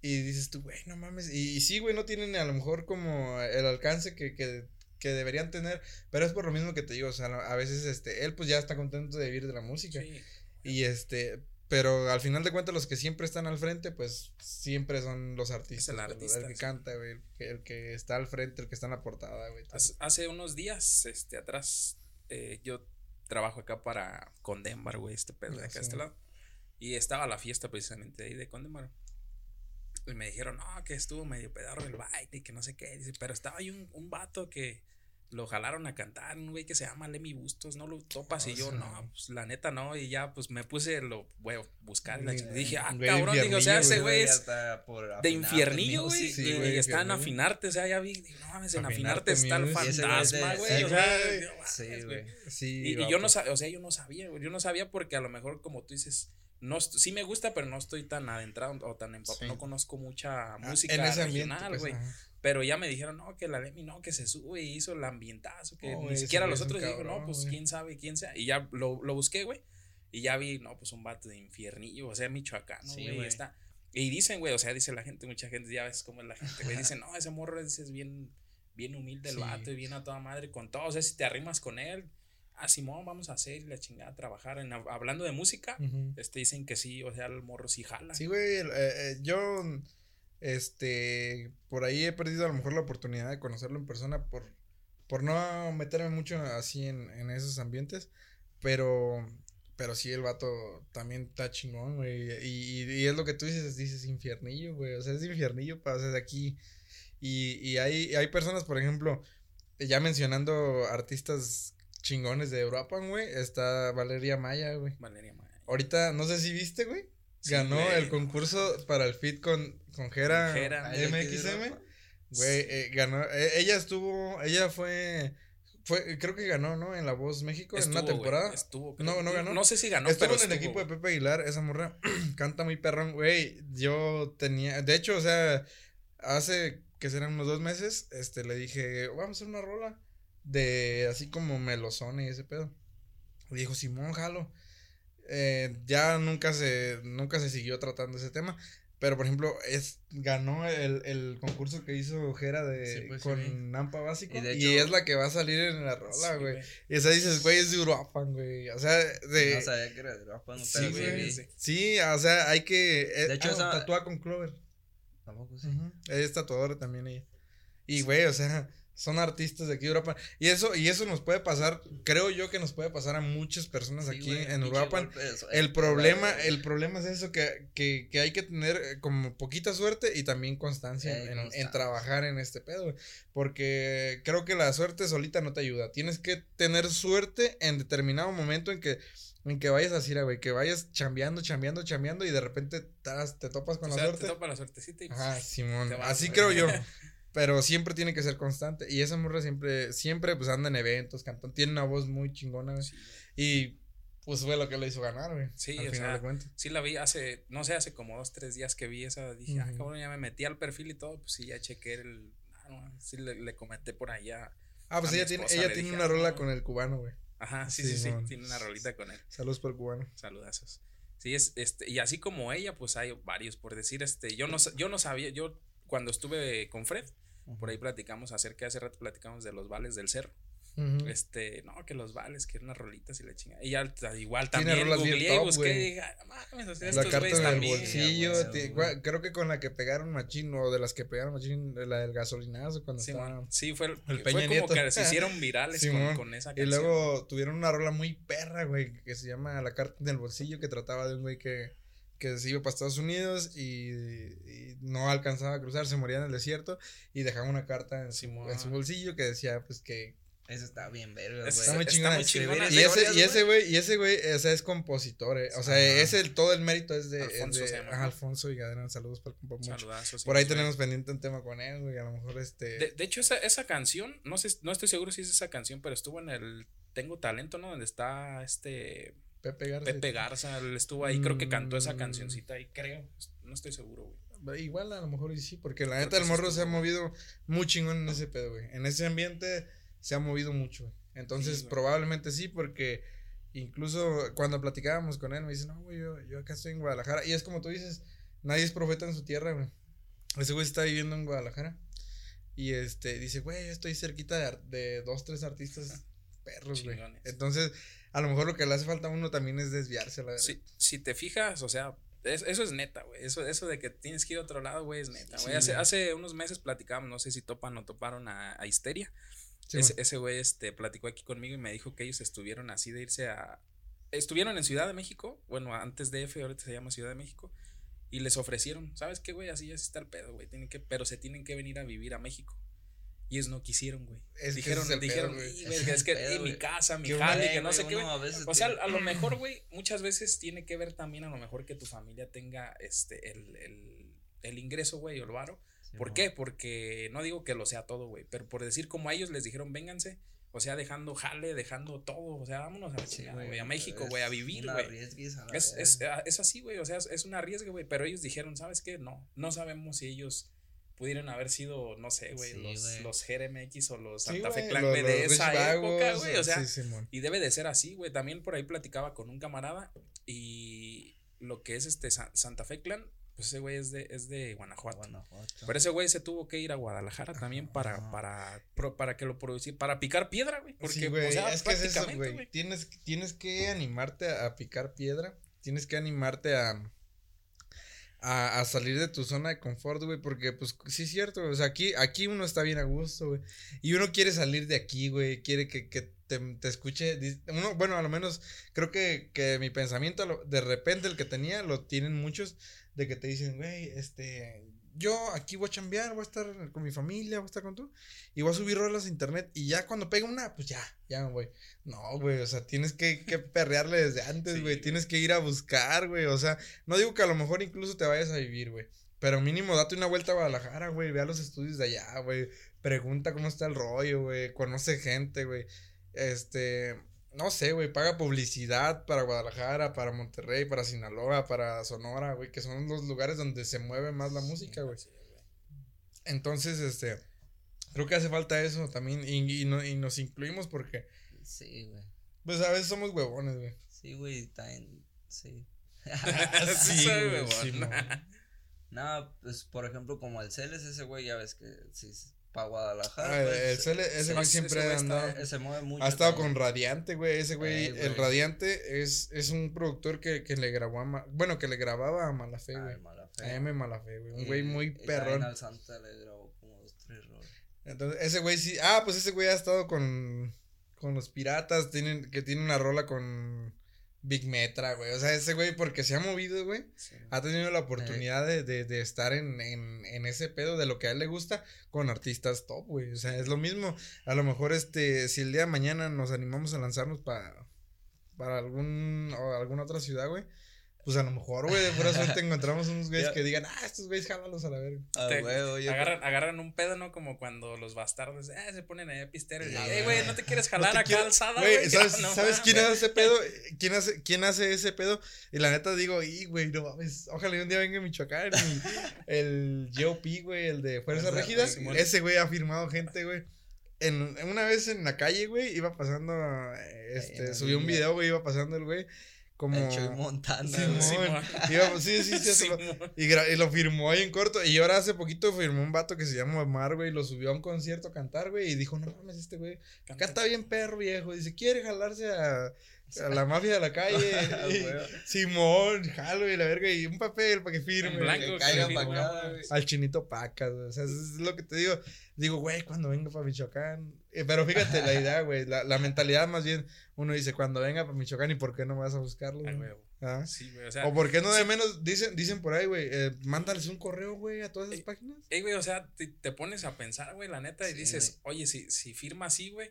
Y dices tú, güey, no mames. Y, y sí, güey, no tienen a lo mejor como el alcance que, que, que deberían tener. Pero es por lo mismo que te digo, o sea, a veces, este, él pues ya está contento de vivir de la música. Sí. Y este, pero al final de cuentas los que siempre están al frente, pues siempre son los artistas. el güey, artista, el que canta, güey, el que, el que está al frente, el que está en la portada, güey. Hace, unos días, este, atrás, eh, yo trabajo acá para Condembar, güey, este pedo de acá, sí. este lado. Y estaba la fiesta precisamente ahí de Condembar. Y me dijeron, no, que estuvo medio pedarro el baile y que no sé qué. Dice, pero estaba ahí un, un vato que lo jalaron a cantar, un güey que se llama Lemmy Bustos, no lo topas. y Ah, yo, no, pues la neta no. Y ya, pues me puse, lo a buscar. Y la Güey, dije, ah, güey, cabrón, dije, o sea, ese güey es de infiernillo, güey. Sí, y güey, está en afinarte, o sea, ya vi, no mames, en Afinarte está el güey fantasma, güey. sí, güey. Sí, güey. güey. Y, yo no sabía, o sea, yo no sabía, güey. Yo no sabía porque a lo mejor, como tú dices, no sí me gusta, pero no estoy tan adentrado o tan empapado. Sí. No conozco mucha Ah, música en ese ambiente, regional, pues, güey. Pero ya me dijeron, no, que la Demi, no, que se sube y hizo el ambientazo, que No, ni siquiera los otros. Y digo, no, cabrón, pues güey. quién sabe, quién sea. Y ya lo, lo busqué, güey. Y ya vi, no, pues un vato de infiernillo, o sea, michoacano, Sí, güey. güey. está. Y dicen, güey, o sea, dice la gente, mucha gente, ya ves cómo es la gente, güey. Dicen, no, ese morro ese es bien, bien humilde el Sí. vato y bien a toda madre con todo. O sea, si te arrimas con él, ah, Simón, vamos a hacer la chingada, a trabajar. En, hablando de música, Ujú. este dicen que sí, o sea, el morro sí jala. Sí, güey, eh, eh, yo, este, por ahí he perdido a lo mejor la oportunidad de conocerlo en persona por, por no meterme mucho así en, en esos ambientes, pero, pero sí, el vato también está chingón, güey, y, y, y es lo que tú dices, dices infiernillo, güey, o sea, es infiernillo para hacer de aquí, y, y hay, hay personas, por ejemplo, ya mencionando artistas chingones de Europa, güey, está Valeria Maya, güey. Valeria Maya. Ahorita, no sé si viste, güey. Ganó el concurso para el fit con, con Jera Con Jera. Ah, ¿el de aquí de MXM. Güey, eh, ganó. eh, ella estuvo. Ella fue. Fue, creo que ganó, ¿no? En La Voz México en una temporada. estuvo, No, creo. no ganó. No sé si ganó, estuvo pero en el equipo de. Pepe Aguilar, esa morra canta muy perrón, güey. Yo tenía, de hecho, o sea, hace que serán unos dos meses, este, le dije, vamos a hacer una rola de así como melosone y ese pedo. Y dijo, Simón, jalo. Eh, ya nunca se, nunca se siguió tratando ese tema. Pero, por ejemplo, es, ganó el, el concurso que hizo Jera de, Sí, pues, sí, con vi. Nampa Básico. Y hecho- es la que va a salir en la rola, Sí, güey. güey. y esa dices, güey, es de Uruapan, güey. O sea, de. No sabía que era de Uruapan, Sí, pero sí güey. sí. Sí, o sea, hay que. eh, De hecho, ah, esa- tatúa con Clover. Tampoco sí. Ujú. Ella es tatuadora también ella. Y güey, o sea, son artistas de aquí de Europa. Y eso, y eso nos puede pasar, creo yo que nos puede pasar a muchas personas Sí, aquí en de suerte, El problema, el problema es eso, que, que, que hay que tener eh, como poquita suerte y también constancia en, trabajar en este pedo. Porque creo que la suerte solita no te ayuda. Tienes que tener suerte en determinado momento en que, en que vayas así, güey, que vayas chambeando, chambeando, chambeando y de repente tas- te topas con O la sea, suerte. te topa la suertecita y Ajá, Simón. te vas, Así creo yo. Pero siempre tiene que ser constante. Y esa morra siempre, siempre pues anda en eventos, cantando. Tiene una voz muy chingona, güey. Sí. Y pues fue lo que le hizo ganar, güey. Sí, al o final sea, de cuentas. Sí la vi hace, no sé, hace como dos, tres días que vi esa, dije, ah, cabrón, ya me metí al perfil y todo, pues sí, ya chequé el, ah, no, sí le, le comenté por allá. Ah, pues ella tiene, ella tiene dije, una ah, rola no. con el cubano, güey. Ajá, sí, sí, sí, Simón. tiene una rolita con él. Saludos por el cubano. Saludazos. Sí, es, este, y así como ella, pues hay varios, por decir, este, yo no, yo no sabía, yo cuando estuve con Fred, por ahí platicamos acerca, hace rato platicamos de los vales del cerro. Este, no, que los vales, que unas rolitas y la chinga. Y ya, igual Tiene también rolas bien googleé y top, busqué y "Ah, La carta del también. bolsillo, creo que con la que pegaron machín, o de las que pegaron machín, la del gasolinazo cuando Sí, estaba. Sí, fue, El fue Peña como Nieto. que se hicieron virales con, con esa Y canción. luego tuvieron una rola muy perra, güey, que se llama La carta del bolsillo, que trataba de un güey que, que se iba para Estados Unidos y, y no alcanzaba a cruzar, se moría en el desierto y dejaba una carta en Simón. en su bolsillo que decía, pues que... Ese está bien verga, Es- güey. Está muy está chingona. muy chingona Y ese, y ese güey, y ese güey, o sea, es compositor, eh. O sea, ese, el, todo el mérito es de, es Alfonso de- se llama, ajá, ¿no? Alfonso y Gadena, saludos para el compa. Saludazos, Por ahí tenemos pendiente un tema con él, güey, a lo mejor este... De, de hecho, esa, esa canción, no sé, no estoy seguro si es esa canción, pero estuvo en el Tengo Talento, ¿no? Donde está este Pepe Garza. Pepe Garza, él estuvo ahí, creo que cantó esa cancioncita ahí, creo. No estoy seguro, güey. Igual a lo mejor sí, porque la neta el morro se ha movido muy chingón en ese pedo, güey. En ese ambiente se ha movido mucho, güey. Entonces, Sí, probablemente sí, porque incluso cuando platicábamos con él, me dice, no, güey, yo, yo acá estoy en Guadalajara. Y es como tú dices, nadie es profeta en su tierra, güey. Ese güey está viviendo en Guadalajara. Y este, dice, güey, yo estoy cerquita de, dos, tres artistas perros, güey. Entonces, a lo mejor lo que le hace falta a uno también es desviarse, la verdad. Si, si te fijas, o sea, es- eso es neta, güey. Eso, eso de que tienes que ir a otro lado, güey, es neta, güey. Sí, hace, hace unos meses platicábamos, no sé si topan o toparon a, a Histeria. Sí, ese güey este, platicó aquí conmigo y me dijo que ellos estuvieron así de irse a. Estuvieron en Ciudad de México, bueno, antes de F, ahorita se llama Ciudad de México, y les ofrecieron, ¿sabes qué, güey? Así ya está el pedo, güey. Tienen que, pero se tienen que venir a vivir a México. Y ellos no quisieron, güey. Es que Dijeron, ese es pedo, dijeron, güey. "Y, güey, Ese es es que pedo, y mi casa, mi Que jale, que no güey, sé qué, O sea, a lo mejor, güey, muchas veces tiene que ver también a lo mejor que tu familia tenga este el, el, el ingreso, güey, o el varo. ¿Por qué? Porque no digo que lo sea todo, güey, pero por decir como a ellos les dijeron, vénganse, o sea, dejando jale, dejando todo, o sea, vámonos a, la Sí, güey, a México, güey, a vivir, güey. Es, es, ah, es así, güey, o sea, es, es un arriesgue, güey, pero ellos dijeron, ¿sabes qué? No, no sabemos si ellos pudieran haber sido, no sé, güey, Sí, los, los GRMX o los Sí, Santa Fe Clan, los- de los esa Rich época, güey, o sea, sí, y debe de ser así, güey. También por ahí platicaba con un camarada y lo que es este Sa- Santa Fe Clan, pues ese güey es de, es de Guanajuato. Guanajuato. Pero ese güey se tuvo que ir a Guadalajara también para, Ajá. para, pro- para que lo produciera, para picar piedra, güey. Porque, sí, güey, o sea, es que es eso, güey. Tienes, tienes que animarte a picar piedra. Tienes que animarte a, a, a salir de tu zona de confort, güey. Porque, pues, sí es cierto. O sea, aquí, aquí uno está bien a gusto, güey. Y uno quiere salir de aquí, güey. Quiere que, que te, te escuche. Uno, bueno, a lo menos creo que, que mi pensamiento, de repente, el que tenía, lo tienen muchos. De que te dicen, güey, este. Yo aquí voy a chambear, voy a estar con mi familia, voy a estar con tú. Y voy a subir rolas a internet. Y ya cuando pega una, pues ya, ya me voy. No, güey, o sea, tienes que, que perrearle desde antes, güey. tienes que ir a buscar, güey. O sea, no digo que a lo mejor incluso te vayas a vivir, güey. Pero mínimo date una vuelta a Guadalajara, güey. Ve a los estudios de allá, güey. Pregunta cómo está el rollo, güey. Conoce gente, güey. Este. No sé, güey. Paga publicidad para Guadalajara, para Monterrey, para Sinaloa, para Sonora, güey. Que son los lugares donde se mueve más la música, güey. Entonces, este. Creo que hace falta eso también. Y, y, no- y nos incluimos porque. Sí, güey. Pues a veces somos huevones, güey. Sí, güey, también, sí. Sí, güey, sí. No, pues por ejemplo, como el Celes, ese güey, ya ves que sí, para Guadalajara. Ah, pues, Cele- ese sí, güey ese siempre güey ha está- andado. se mueve mucho. Ha estado con. Radiante, güey. Ese güey, Eh, el. Radiante es, es un productor que, que le grabó a. Ma- bueno, que le grababa a Malafe, Ay, güey. mala fe. A M Malafe, güey. Un Y- güey muy perrón. al Santa le grabó como dos, tres roles. Entonces, ese güey sí. Ah, pues ese güey ha estado con. Con los piratas. Tienen, que tiene una rola con. Big Metra, güey. O sea, ese güey, porque se ha movido, güey. Sí. Ha tenido la oportunidad de, de, de estar en, en, en ese pedo de lo que a él le gusta con artistas top, güey. O sea, es lo mismo. A lo mejor, este, si el día de mañana nos animamos a lanzarnos para para algún o alguna otra ciudad, güey. Pues a lo mejor, güey, de pura suerte encontramos unos güeyes que digan, ah, estos güeyes jálalos a la verga. Ah, Te- güey, oye. agarran, agarran un pedo, ¿no? Como cuando los bastardos eh, se ponen ahí a pistear. y, Ya, "Ey, güey. ¿no te quieres jalar No acá quiero- alzada, Güey? ¿sabes, No ¿sabes quién hace ese pedo? ¿Quién hace, ¿Quién hace ese pedo? Y la neta digo, y güey, no mames, ojalá y un día venga a Michoacán. y el GOP, güey, el de Fuerza Fuerza Régida, Simón. ese güey ha firmado gente, güey. En, en una vez en la calle, güey, iba pasando, este, subió un video, güey, iba pasando el güey, como... El Chuy Montana, Simón, iba- sí, sí, sí, Simón. y, y lo firmó ahí en corto. Y ahora hace poquito firmó un vato que se llama Omar, güey. Lo subió a un concierto a cantar, güey. Y dijo, no mames, este güey. Canta bien perro, viejo. Dice, quiere jalarse a, a la mafia de la calle. Y. Simón, jalo y la verga. Y un papel para que firme. En blanco, Que caiga acá. Al chinito pacas, güey. O sea, eso es lo que te digo. Digo, güey, cuando venga para Michoacán. Eh, pero fíjate la idea, güey. La, la mentalidad más bien, uno dice, cuando venga para Michoacán, ¿y por qué no vas a buscarlo? Ay, güey? ¿Ah? Sí, güey, o sea, O por qué no de menos, dicen, dicen por ahí, güey, eh, mándales un correo, güey, a todas esas Eh, páginas. Ey, güey, o sea, te, te pones a pensar, güey, la neta, y Sí, dices, oye, si, si firma así, güey,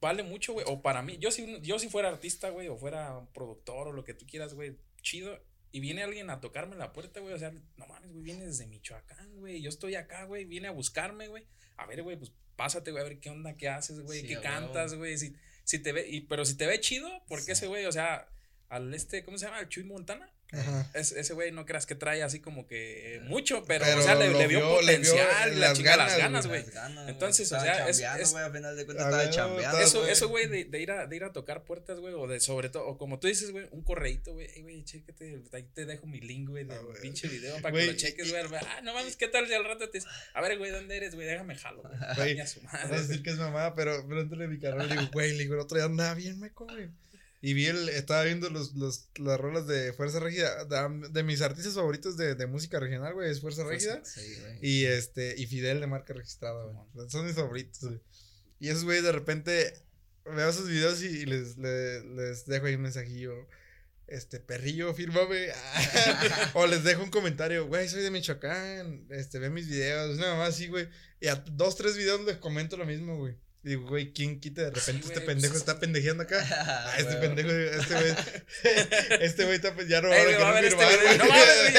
vale mucho, güey. O para mí, yo si, yo si fuera artista, güey, o fuera productor o lo que tú quieras, güey, chido. Y viene alguien a tocarme la puerta, güey. O sea, no mames, güey, viene desde Michoacán, güey. Yo estoy acá, güey. Viene a buscarme, güey. A ver, güey, pues pásate, güey, a ver qué onda, qué haces, güey, Sí, qué cantas, güey. Si, si te ve, y, pero si te ve chido, porque Sí. ese güey, o sea, al este, ¿cómo se llama? Al Chuy Montana. Ajá. Es- ese güey no creas que trae así como que mucho, pero, Pero o sea, le, le vio, vio- le vio potencial y la las chingada las ganas, güey. güey. Las ganas, güey. Entonces, o sea, es- chambeando, es- a final de cuentas estaba chambeando. Eso, güey. eso, güey, de, de ir a, de ir a tocar puertas, güey, o de sobre todo, o como tú dices, güey, un correíto, güey, Ey, güey, chéquete, ahí te dejo mi link, güey, del Ah, güey. pinche video para que lo cheques, y- güey. Ah, no mames, ¿qué tal si al rato te dice, a ver, güey, ¿dónde eres, güey? Déjame jalo, güey. Vas a decir que es mamá, pero, pero entre mi carnal le digo, güey, le digo, el otro día andaba bien meco, güey. Y vi el, estaba viendo los, los, las rolas de Fuerza Régida. De, de mis artistas favoritos de, de música regional, güey, es Fuerza Régida. Sí, güey. Y este, y Fidel de marca registrada, güey. Son mis favoritos, güey. Y esos güey de repente veo esos videos y, les, le- les dejo ahí un mensajillo. Este, perrillo, fírmame. o les dejo un comentario, güey, soy de Michoacán. Este, ve mis videos. Una mamá así, güey. Y a dos, tres videos les comento lo mismo, güey. Y digo, güey, ¿quién quita de repente Sí, este güey, pendejo pues, está pendejeando acá? Ah, este Güey. pendejo, este güey. este güey está, ya no va Ey, este video. güey. No mames,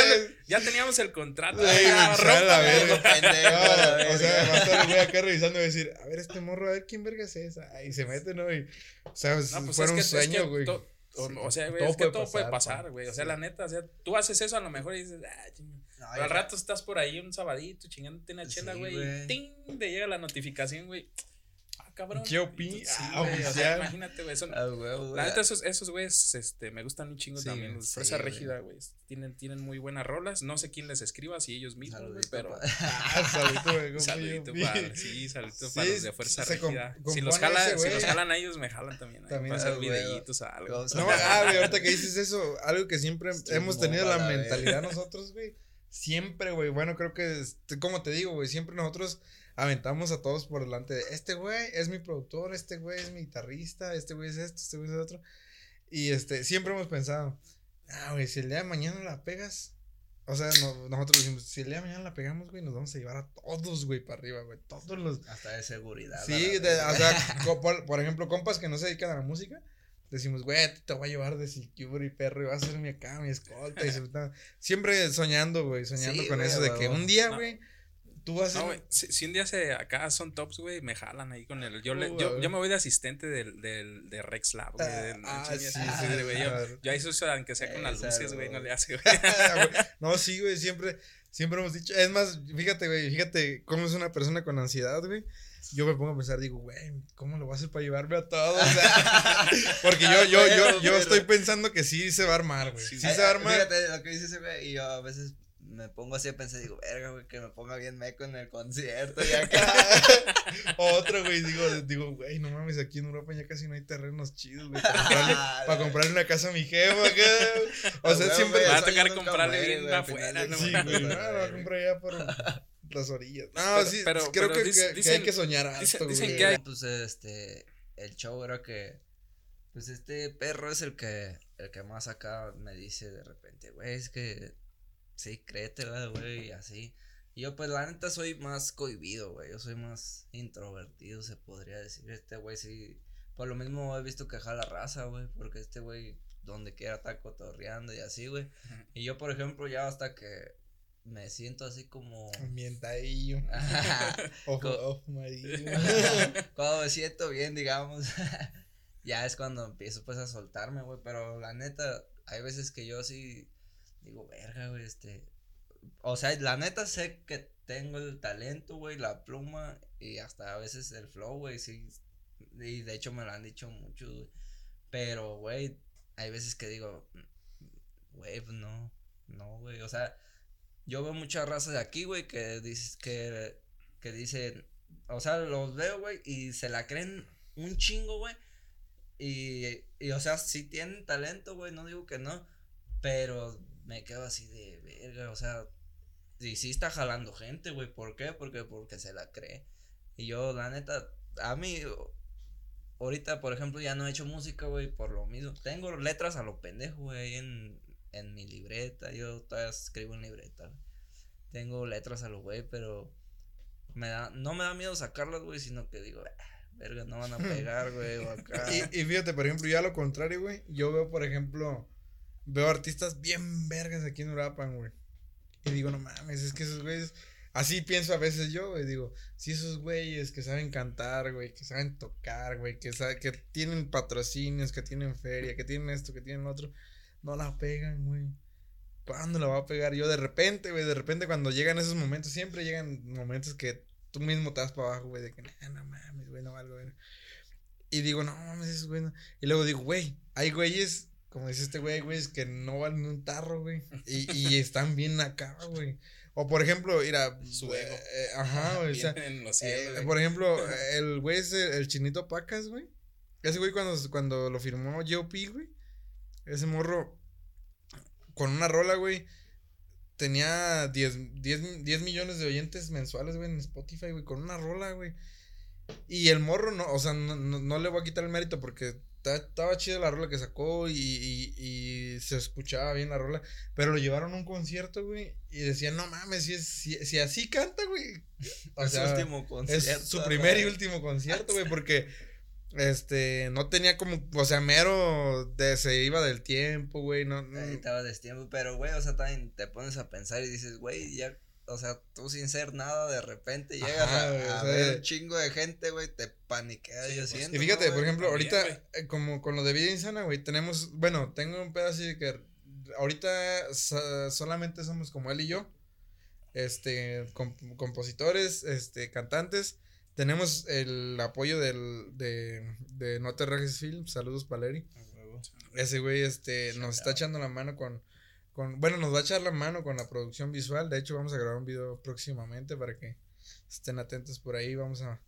ya, ya teníamos el contrato. Ey, Ah, güey, a la verga. Pendejo, No, o sea, va a estar el güey acá revisando y decir, a ver este morro, a ver quién verga es esa. Y se mete, ¿no? Y, o sea, No, pues es un que, es sueño, que güey. to- o, Sí. o sea, güey, Todo es que puede todo puede pasar, pasar, güey. O sea, sí. la neta, o sea, tú haces eso a lo mejor y dices, ah. No, Pero al ya- rato estás por ahí un sabadito chingándote una chela, güey. güey. y ¡ting! Te llega la notificación, güey. Cabrón. GOP, Sí, ah, o sea, imagínate, güey. son- Ah. La neta, esos, esos güeyes, este, me gustan un chingo Sí, también. Sí, Fuerza güey. Régida, güey. Tienen, tienen muy buenas rolas. No sé quién les escriba, si ellos mismos, güey, pero. saludito, güey. Saludito para, sí, saludito para los de Fuerza Régida. Si los, jalan, ese si los jalan a ellos, me jalan también. También, güey. videitos o algo. No, ah, güey, ahorita que dices eso, algo que siempre hemos tenido a la mentalidad nosotros, güey. Siempre, güey. Bueno, creo que, como te digo, güey, siempre nosotros aventamos a todos por delante de este güey es mi productor, este güey es mi guitarrista, este güey es esto, este güey es otro. Y este, siempre hemos pensado, ah, güey, si el día de mañana la pegas, o sea, no- nosotros decimos, si el día de mañana la pegamos, güey, nos vamos a llevar a todos, güey, para arriba, güey. Todos los, Hasta de seguridad. Sí, de- o sea, por, por ejemplo, compas que no se dedican a la música, decimos, güey, te voy a llevar de Secure y perro y vas a ser mi acá, mi escolta. Y siempre soñando, güey, soñando Sí, con güey, eso de a que huevo. un día, No. Tú vas No, si, si un día se acá son tops, güey, me jalan ahí con el. Yo, le- yo, yo me voy de asistente del, del, de Rex Lab, güey. Ah, sí, sí, güey, yo, ahí soy, aunque sea con las luces, güey, no le hace, güey. no, sí, güey, siempre, siempre hemos dicho. Es más, fíjate, güey, fíjate cómo es una persona con ansiedad, güey. Yo me pongo a pensar, digo, güey, ¿cómo lo voy a hacer para llevarme a todos? Porque yo, yo, yo, yo estoy pensando que sí se va a armar, güey. Sí, Sí, se va a armar. Fíjate lo que dice ese güey. Y yo a veces me pongo así a pensar, digo, verga, güey, que me ponga bien meco en el concierto. Y acá. Otro, güey, digo, digo, güey, no mames, aquí en Europa ya casi no hay terrenos chidos, güey, para comprarle, para comprarle una casa a mi jefa, acá. O sea, Güey, siempre. Va a tocar comprarle bien afuera, ¿no? Sí, güey, no, güey. lo voy a comprar ya por las orillas. No, Pero- sí, pero- creo pero que, dic- que- que dicen- hay que soñar alto, dicen- dicen güey. que hay- Pues este, el show era que, pues este perro es el que, el que más acá me dice de repente, güey, es que, sí, créetela, güey, y así. Y yo, pues, la neta, soy más cohibido, güey, yo soy más introvertido, se podría decir. Este güey, sí, por lo mismo he visto que jala raza, güey, porque este güey, donde quiera está cotorreando y así, güey. Y yo, por ejemplo, ya hasta que me siento así como... Ambientadillo, ojo, ojo, amarillo. cuando me siento bien, digamos, ya es cuando empiezo pues a soltarme, güey, pero la neta, hay veces que yo sí digo, verga, güey, este, o sea, la neta sé que tengo el talento, güey, la pluma y hasta a veces el flow, güey, sí, y de hecho me lo han dicho mucho, güey, pero, güey, hay veces que digo, güey, pues no, no, güey, o sea, yo veo mucha raza de aquí, güey, que dices que, que dicen, o sea, los veo, güey, y se la creen un chingo, güey. Y, y, o sea, sí tienen talento, güey, no digo que no, pero me quedo así de verga, o sea, y sí está jalando gente, güey, ¿por qué? Porque, porque se la cree. Y yo, la neta, a mí, ahorita, por ejemplo, ya no he hecho música, güey, por lo mismo. Tengo letras a lo pendejo, güey, en, en mi libreta, yo todavía escribo en libreta, güey. Tengo letras a lo güey, pero me da, no me da miedo sacarlas, güey, sino que digo, "Ah, verga, no van a pegar, güey, o acá. Y, y fíjate, por ejemplo, yo a lo contrario, güey, yo veo, por ejemplo, veo artistas bien vergas aquí en Urapan, güey. Y digo, no mames, es que esos güeyes, así pienso a veces yo, güey, digo, si esos güeyes que saben cantar, güey, que saben tocar, güey, que, sabe- que tienen patrocinios, que tienen feria, que tienen esto, que tienen otro, no la pegan, güey. ¿Cuándo la va a pegar? Yo de repente, güey, de repente cuando llegan esos momentos, siempre llegan momentos que tú mismo te das para abajo, güey, de que, "Nah, no mames, güey, no valgo, güey. Y digo, no mames, esos güey. no". Y luego digo, güey, hay güeyes, como dice este güey, hay güeyes que no valen un tarro, güey. Y, y están bien acá, güey. O por ejemplo, mira, Su eh, ego. eh, ajá, güey. O sea, Bien en los cielos, eh, güey. por ejemplo, el güey es el, el chinito Pacas, güey. Ese güey cuando, cuando lo firmó G.O.P., güey. Ese morro con una rola, güey. Tenía 10, 10, 10 millones de oyentes mensuales, güey, en Spotify, güey, con una rola, güey. Y el morro, no, o sea, no, no, no le voy a quitar el mérito porque estaba chida la rola que sacó y, y, y se escuchaba bien la rola. Pero lo llevaron a un concierto, güey, y decían, no mames, si, es, si, si así canta, güey. O Es su último concierto. es su primer y último concierto, güey, porque este no tenía como, o sea, mero de se iba del tiempo, güey, no, no- estaba destiempo, pero güey, o sea, también te pones a pensar y dices, güey, ya, o sea, tú sin ser nada, de repente llegas Ajá, a, güey, a o sea, ver un chingo de gente, güey, te paniqueas, Sí, yo pues, siento. Y fíjate, ¿no, por ejemplo, también, ahorita eh, como con lo de vida insana, güey, tenemos, bueno, tengo un pedazo de que ahorita so- solamente somos como él y yo. Este, comp- compositores, este, cantantes. Tenemos el apoyo del, de, de No Te Rajes Film. Saludos, Valeri. Ese güey, este, nos está echando la mano con, con, bueno, nos va a echar la mano con la producción visual. De hecho, vamos a grabar un video próximamente para que estén atentos por ahí. Vamos a,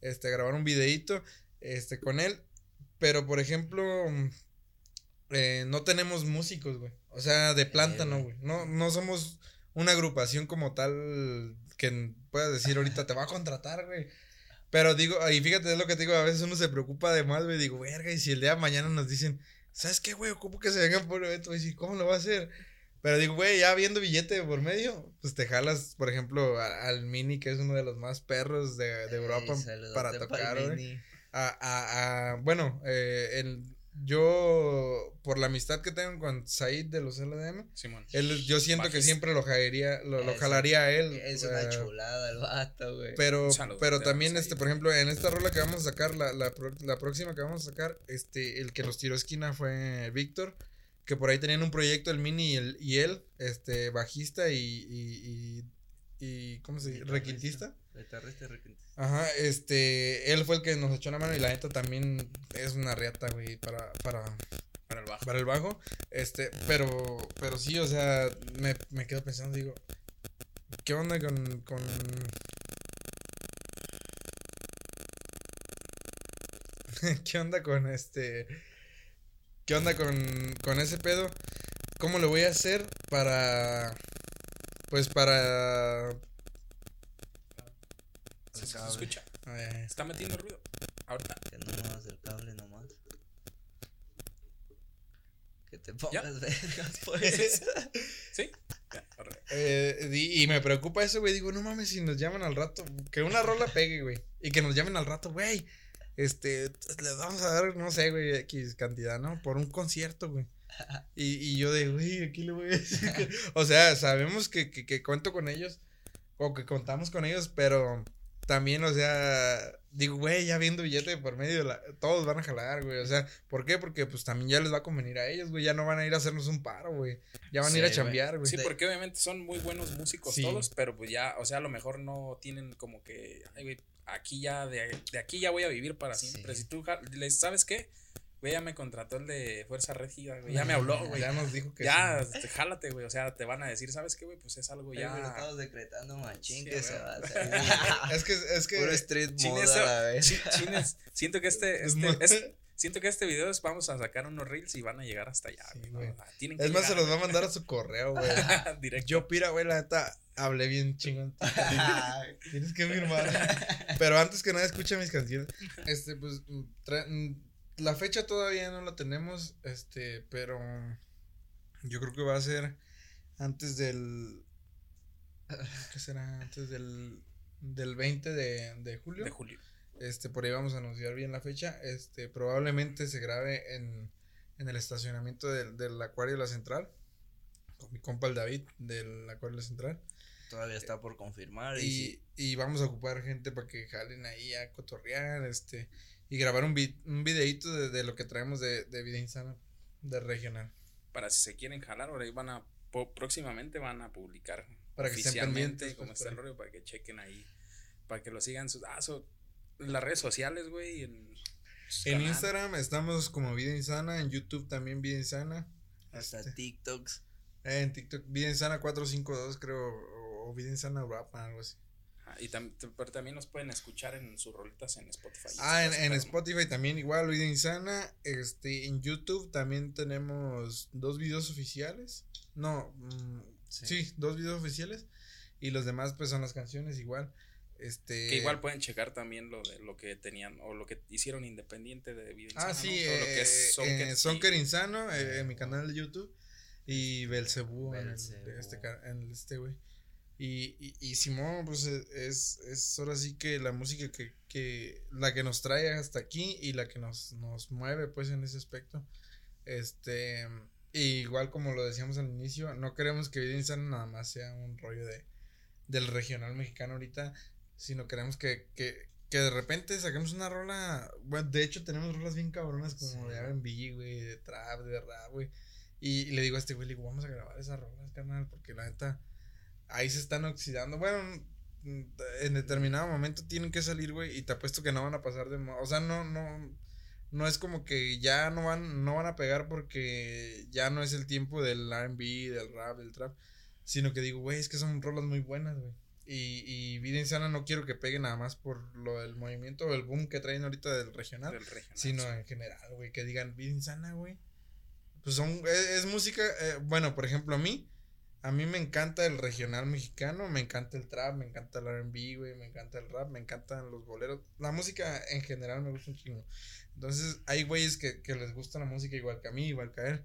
este, grabar un videíto, este, con él. Pero, por ejemplo, mm, eh, no tenemos músicos, güey. O sea, de planta no, güey. güey. No, no somos una agrupación como tal que puedas decir ahorita te va a contratar, güey. Pero digo, y fíjate, es lo que te digo, a veces uno se preocupa de más, güey. Digo, verga, y si el día de mañana nos dicen, ¿sabes qué, güey? Ocupo que se vengan por el evento, güey. ¿Cómo lo va a hacer? Pero digo, güey, ya viendo billete por medio, pues te jalas, por ejemplo, a- al Mini, que es uno de los más perros de, de Europa Ey, para tocar, güey. A, a, a, bueno, eh, el, yo, por la amistad que tengo con Said de los LDM, Simón. él, yo siento que siempre lo jalaría, lo, jalaría a él. Es una sea, chulada el vato, güey. Pero, pero también, este, por ejemplo, en esta rola que vamos a sacar, la, la, la próxima que vamos a sacar, este, el que nos tiró esquina fue Víctor, que por ahí tenían un proyecto, el Mini y, el, y él, este, bajista y, y, y, y ¿cómo se dice? Requintista. Guitarrista requintista. Ajá, este, él fue el que nos echó la mano y la neta también es una riata, güey, para, para, Para el bajo. para el bajo, este, pero, pero sí, o sea, me, me quedo pensando, digo, ¿qué onda con, con, qué onda con este, qué onda con, con ese pedo? ¿Cómo lo voy a hacer para, pues para, ¿Se, se escucha? eh, Está metiendo ruido. Ahorita. Que no muevas el cable nomás. Que te ¿Ya? pongas vergas, pues. ¿Sí? Ya. Eh, y, y me preocupa eso, güey. Digo, no mames, si nos llaman al rato, que una rola pegue, güey. Y que nos llamen al rato, güey. Este, les vamos a dar, no sé, güey, X cantidad, ¿no? Por un concierto, güey. Y, y yo de, güey, aquí le voy a decir que- O sea, sabemos que, que, que cuento con ellos, o que contamos con ellos, pero también, o sea, digo, güey, ya viendo billete por medio, la, todos van a jalar, güey. O sea, ¿por qué? Porque pues también ya les va a convenir a ellos, güey. Ya no van a ir a hacernos un paro, güey. Ya van a ir a chambear, güey. Sí, porque obviamente son muy buenos músicos Sí. todos, pero pues ya, o sea, a lo mejor no tienen como que, ay, güey, aquí ya, de, de aquí ya voy a vivir para Sí. siempre. Si tú, ¿sabes qué? Güey, ya me contrató el de Fuerza Régida, güey, ya me habló, güey. Ya nos dijo que Ya, sí. te- jálate, güey, o sea, te van a decir, ¿sabes qué, güey? Pues es algo Ya. Pero estamos decretando machín Sí, que se va a hacer. Es que, es que. Puro street Chin, mode eso- a la vez. Chin- chines, siento que este, Es este, es- siento que este video es, vamos a sacar unos reels y van a llegar hasta allá, Sí, güey. Es más, se los va a mandar a su correo, güey. Directo. Yo, pira, güey, la neta, hablé bien chingón. Tienes que firmar. Pero antes que nada, escucha mis canciones. Este, pues, la fecha todavía no la tenemos, este, pero yo creo que va a ser antes del. ¿Qué será? Antes del, del 20 de, de julio. de julio. Este, por ahí vamos a anunciar bien la fecha. Este, probablemente se grabe en, en el estacionamiento del, del Acuario de la Central. Con mi compa el David del Acuario de la Central. Todavía está por confirmar. Y, Y, sí, y vamos a ocupar gente para que jalen ahí a cotorrear, este, y grabar un, vi- un videíto de, de lo que traemos de, de vida insana, de regional. Para si se quieren jalar, ahora van a, próximamente van a publicar Para que estén pendientes, cómo pues, está el rollo, para que chequen ahí, para que lo sigan sus, ah, so- en las redes sociales, güey, en, En. Instagram estamos como Vida Insana, en YouTube también Vida Insana, hasta este, TikToks. en TikTok Vida Insana 452 creo, o, o Vida Insana Rap, algo así. Ah, y tam- pero también nos pueden escuchar en sus rolitas en Spotify. Ah, en, en Spotify también igual, Vida Insana. Este, en YouTube también tenemos dos videos oficiales. No, mm, Sí. sí. dos videos oficiales. Y los demás, pues, son las canciones igual. Este. Que igual pueden checar también lo de lo que tenían o lo que hicieron independiente de Vida Ah, Insana, sí, ¿no? Todo lo que es eh, Sonker, eh, sí. Sonker Insano, eh, en mi canal de YouTube. Y Belcebú en, este, en este, güey. Y, y, y Simón, pues e, es, es ahora sí que la música que, que, la que nos trae hasta aquí y la que nos, nos mueve, pues, en ese aspecto. Este, igual como lo decíamos al inicio, no queremos que Vida Insana nada más sea un rollo de, del regional mexicano ahorita, sino queremos que, que, que de repente saquemos una rola, bueno, de hecho tenemos rolas bien cabronas como Sí. de R&B, güey, de trap, de rap, güey. Y, y le digo a este güey, le digo, vamos a grabar esas rolas, carnal, porque la neta, ahí se están oxidando. Bueno, en determinado momento tienen que salir, güey, y te apuesto que no van a pasar de moda. O sea, no, no, no es como que ya no van, no van a pegar porque ya no es el tiempo del R&B, del rap, del trap, sino que digo, güey, es que son rolas muy buenas, güey. Y, y Vida Insana no quiero que pegue nada más por lo del movimiento o el boom que traen ahorita del regional, del regional, sino sí. en general, güey, que digan Vida Insana, güey. Pues son, es, es música, eh, bueno, por ejemplo, a mí, a mí me encanta el regional mexicano, me encanta el trap, me encanta el R&B, güey, me encanta el rap, me encantan los boleros. La música en general me gusta un chingo. Entonces, hay güeyes que, que les gusta la música igual que a mí, igual que a él.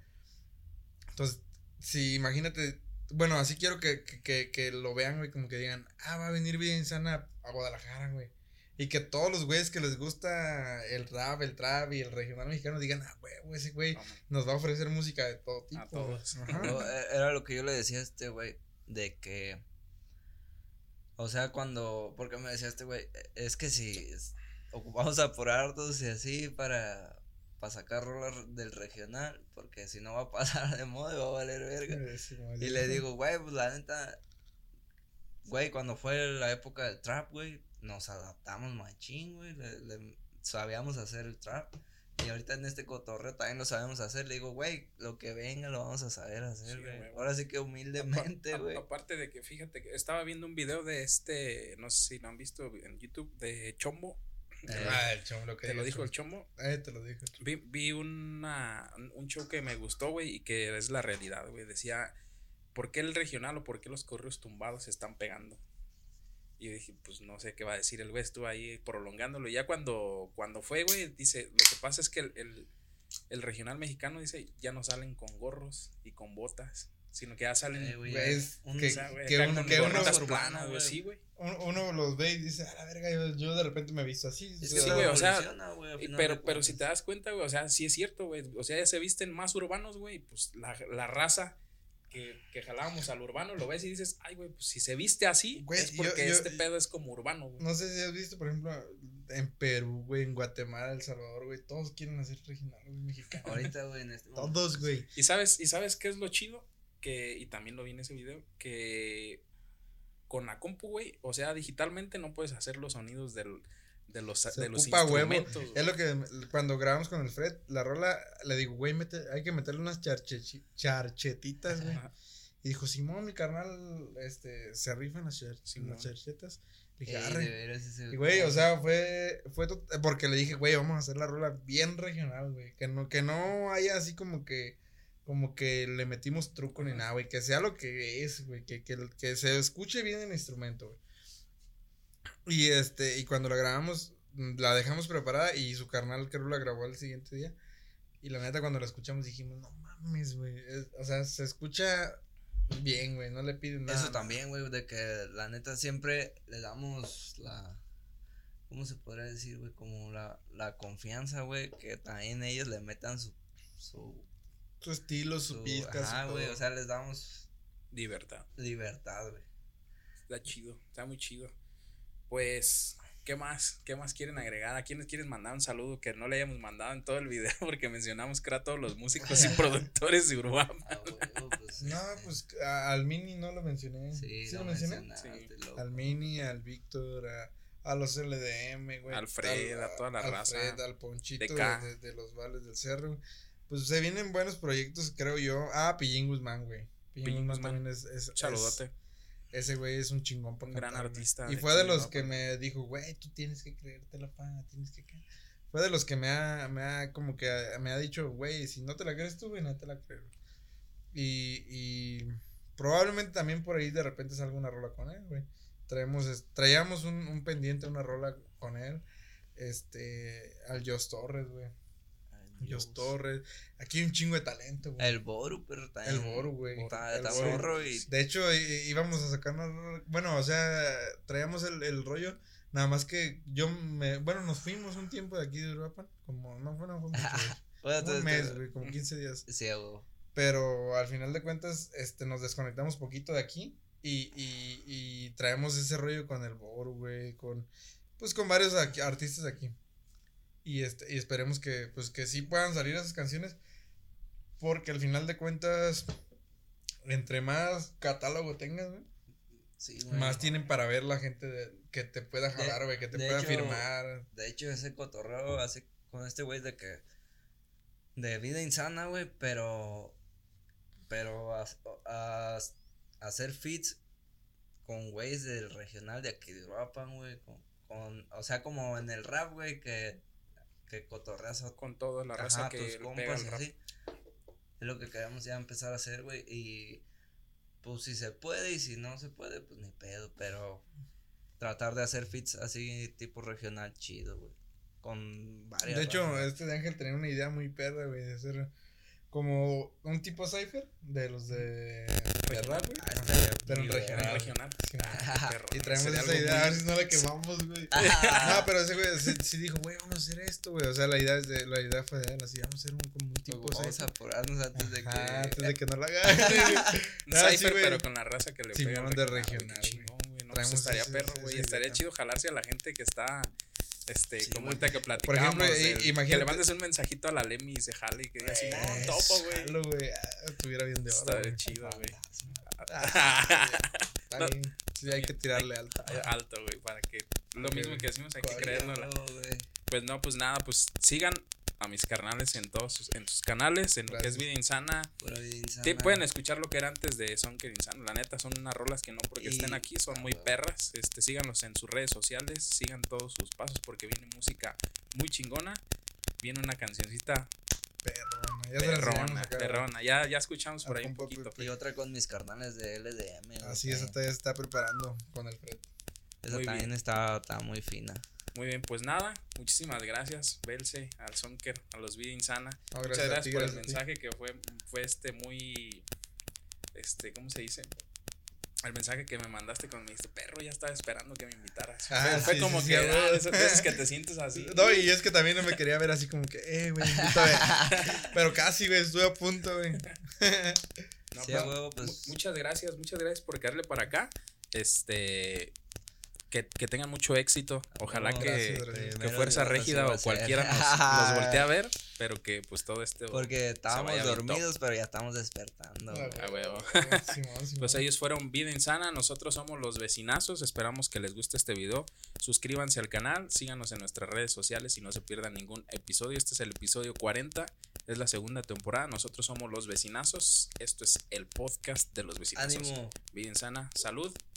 Entonces, si imagínate, bueno, así quiero que, que, que, lo vean, güey, como que digan, ah, va a venir Vida Insana a Guadalajara, güey. Y que todos los güeyes que les gusta el rap, el trap y el regional mexicano digan, ah, güey, ese güey nos va a ofrecer música de todo tipo. todos. Ajá. Yo, eh, era lo que yo le decía a este güey, de que, o sea, cuando, porque me decía este güey, "Eh, es que si ocupamos apurarnos y así para, para sacar rolas del regional, porque si no va a pasar de moda y va a valer verga. Sí, no, Y le digo, güey, pues la neta, güey, cuando fue la época del trap, güey, nos adaptamos machín, güey, le, le- sabíamos hacer el trap. Y ahorita en este cotorreo también lo sabemos hacer. Le digo, güey, lo que venga lo vamos a saber hacer, Sí, güey. güey. Ahora sí que humildemente, güey. Aparte de que, fíjate, que estaba viendo un video de este, no sé si lo han visto en YouTube, de Chombo. Eh, Ah, el chombo, lo que Te lo dijo el chombo. Chombo. Eh, te lo dijo. Vi, vi una, un show que me gustó, güey, y que es la realidad, güey. Decía, ¿por qué el regional o por qué los correos tumbados se están pegando? Y yo dije, pues no sé qué va a decir el güey, estuvo ahí prolongándolo. Y ya cuando, cuando fue, güey, dice, lo que pasa es que el, el, el regional mexicano, dice, ya no salen con gorros y con botas, sino que ya salen... Eh, es un- que, o sea, güey, que acá uno, que uno, sí, uno los ve y dice, a la verga, yo, yo de repente me he visto así. Es o que Sí, sea, güey, o sea, Pero, pero si te das cuenta, güey, o sea, sí es cierto, güey. O sea, ya se visten más urbanos, güey. Pues la, la raza que, que jalábamos al urbano, lo ves y dices, ay, güey, pues si se viste así, Güey, es porque yo- yo- este pedo es como urbano, güey. No sé si has visto, por ejemplo, en Perú, güey, en Guatemala, El Salvador, güey, todos quieren hacer regional, güey, mexicano. Ahorita, güey, en este momento. Todos, güey. Y sabes, y sabes qué es lo chido, que, y también lo vi en ese video, que con la compu, güey, o sea, digitalmente no puedes hacer los sonidos del, de los, Se de los huevo. Es lo que cuando grabamos con el Fred, la rola, le digo, güey, mete, hay que meterle unas charche- charchetitas, güey. Y dijo, Simón, mi carnal, este, se rifan las, char- las charchetas. Le dije, Ey, arre. veras Y güey, o sea, fue, fue porque le dije, güey, vamos a hacer la rola bien regional, güey. Que no, que no haya así como que, como que le metimos truco ni nada, güey. Que sea lo que es, güey. Que, que, que se escuche bien el instrumento, güey. Y este, y cuando la grabamos, mm, la dejamos preparada y su carnal creo la grabó al siguiente día. Y la neta, cuando la escuchamos dijimos, no mames, güey. O sea, se escucha bien, güey. No le piden nada. Eso también, güey, de que la neta siempre le damos la. ¿Cómo se podría decir, güey? Como la, la confianza, güey, que también ellos le metan su. su. Su estilo, su, su pizca, ajá, su güey, o sea, les damos Libertad. libertad, güey. Está chido, está muy chido. Pues, ¿qué más? ¿Qué más quieren agregar? ¿A quiénes quieren mandar un saludo que no le hayamos mandado en todo el video? Porque mencionamos que era todos los músicos y productores de Urbana. Ah, pues. No, pues a- al Mini no lo mencioné. Sí, ¿Sí lo lo mencioné? loco. Al Mini, al Víctor, a, a los LDM, güey. Al Fred, a toda la al raza. Fred, al Ponchito de, DK. de- de los Vales del Cerro. Pues se vienen buenos proyectos, creo yo. Ah, Pillín Guzmán, güey. Pillín Pillín Guzmán Guzmán. también es. es- es- Saludote. Ese güey es un chingón Un gran cantar, artista Y de fue de los que me dijo, güey, tú tienes que creerte la pana, tienes que creer. Fue de los que me ha, me ha, como que me ha dicho, güey, si no te la crees tú, güey, no te la creo. Y, y probablemente también por ahí de repente salga una rola con él, güey. Traemos, traíamos un, un pendiente, una rola con él. Este, al Jos Torres, güey. Jos Torres. Aquí hay un chingo de talento, güey. El Boru, pero también. El Boru, güey. Está, está morro y. De hecho, íbamos a sacar una rola- Bueno, o sea, traíamos el, el rollo. Nada más que yo me. Bueno, nos fuimos un tiempo de aquí de Uruapan. Como. No fue, no fue mucho, güey. Bueno, un mes, güey, como 15 días. Sí, huevo. Pero al final de cuentas, este, nos desconectamos poquito de aquí. Y, y, y traemos ese rollo con el Boru, güey. Con. Pues con varios aquí- artistas aquí. Y este, y esperemos que, pues, que sí puedan salir esas canciones. Porque al final de cuentas. Entre más catálogo tengas, güey. Sí, güey. Más tienen para ver la gente de- que te pueda jalar, güey, que te pueda hecho, firmar. De hecho, ese cotorreo hace con este güey de que. De vida insana, güey, pero. Pero a, a- a hacer feats con güeyes del regional de aquí de Uruapan, güey. Con, con, o sea, como en el rap, güey, que. Que cotorreas a Con toda la raza ajá, que tus compas y así. Es lo que queremos ya empezar a hacer, güey. Y. Pues si se puede y si no se puede, pues ni pedo. Pero. Tratar de hacer feats así, tipo regional chido, güey. Con varias. De hecho, este de Ángel tenía una idea muy perra, güey, de hacer como un tipo cipher de los de, de rap, güey. Ah, Pero en regional. regional. Sí, man. Perro, Y traemos esa idea, a ver si no la quemamos, güey. Ah. No, pero ese güey sí, sí dijo, güey, vamos a hacer esto, güey. O sea, la idea, es de, la idea fue de él, así, vamos a hacer un, como un tipo Vamos a cipher. apurarnos antes de que. Antes de que no la hagan. Un Ah, sí, cipher, pero con la raza que le Sí, pega. de regional, güey. No, pues Traemos estaría perro, güey. Estaría chido jalarse a la gente que está. Este, Sí, como ahorita que platicamos. ejemplo, i- del- que imagínate- le mandes un mensajito a la Lemmy y se jale y que diga así, no, topo, güey. Jalo, güey. Ah, Estuviera bien de oro. Güey. chido, güey. Está No. bien. Sí, hay que tirarle alto. Alto, güey, para que lo mismo que decimos hay que güey. Pues no, pues nada, pues sigan a mis carnales en todos sus, en sus canales, en lo que es. Vida Insana. Pura vida insana. Sí, pueden escuchar lo que era antes de Sonker Insano. La neta, son unas rolas que no porque Y- estén aquí, son muy perras. Este, síganlos en sus redes sociales, sigan todos sus pasos porque viene música muy chingona. Viene una cancioncita Perrona. Ya perrona, perrona. Ya, ya escuchamos por Al ahí un poquito. Pepe. Y otra con mis carnales de LDM. Así es, que esta ya se está preparando con el Fred. Esa Muy también está, está muy fina. Muy bien, pues nada, muchísimas gracias, Belce, al Sonker, a los Vida Insana. No, Muchas gracias gracias ti, por el gracias mensaje que fue, fue este muy, este, ¿cómo se dice? El mensaje que me mandaste cuando me dijiste, perro, ya estaba esperando que me invitaras. Ah, fue sí, como sí, que, sí, ah, esas veces que te sientes así. No, y es que también no me quería ver así como que, eh, güey, invítame. Pero casi, güey, estuve a punto, güey. No, pues. mu- Muchas gracias, muchas gracias por caerle para acá. Este, que, que tengan mucho éxito. Ojalá huevo. que, Gracias, que Fuerza Régida o cualquiera nos, los voltee a ver, pero que pues todo este... Porque estábamos dormidos, pero ya estamos despertando. güey. A huevo. Simón. Pues ellos fueron Vida Insana, nosotros somos los vecinazos, esperamos que les guste este video, suscríbanse al canal, síganos en nuestras redes sociales y no se pierdan ningún episodio, este es el episodio 40, es la segunda temporada, nosotros somos los vecinazos, esto es el podcast de los vecinazos. Ánimo. Vida Insana, salud,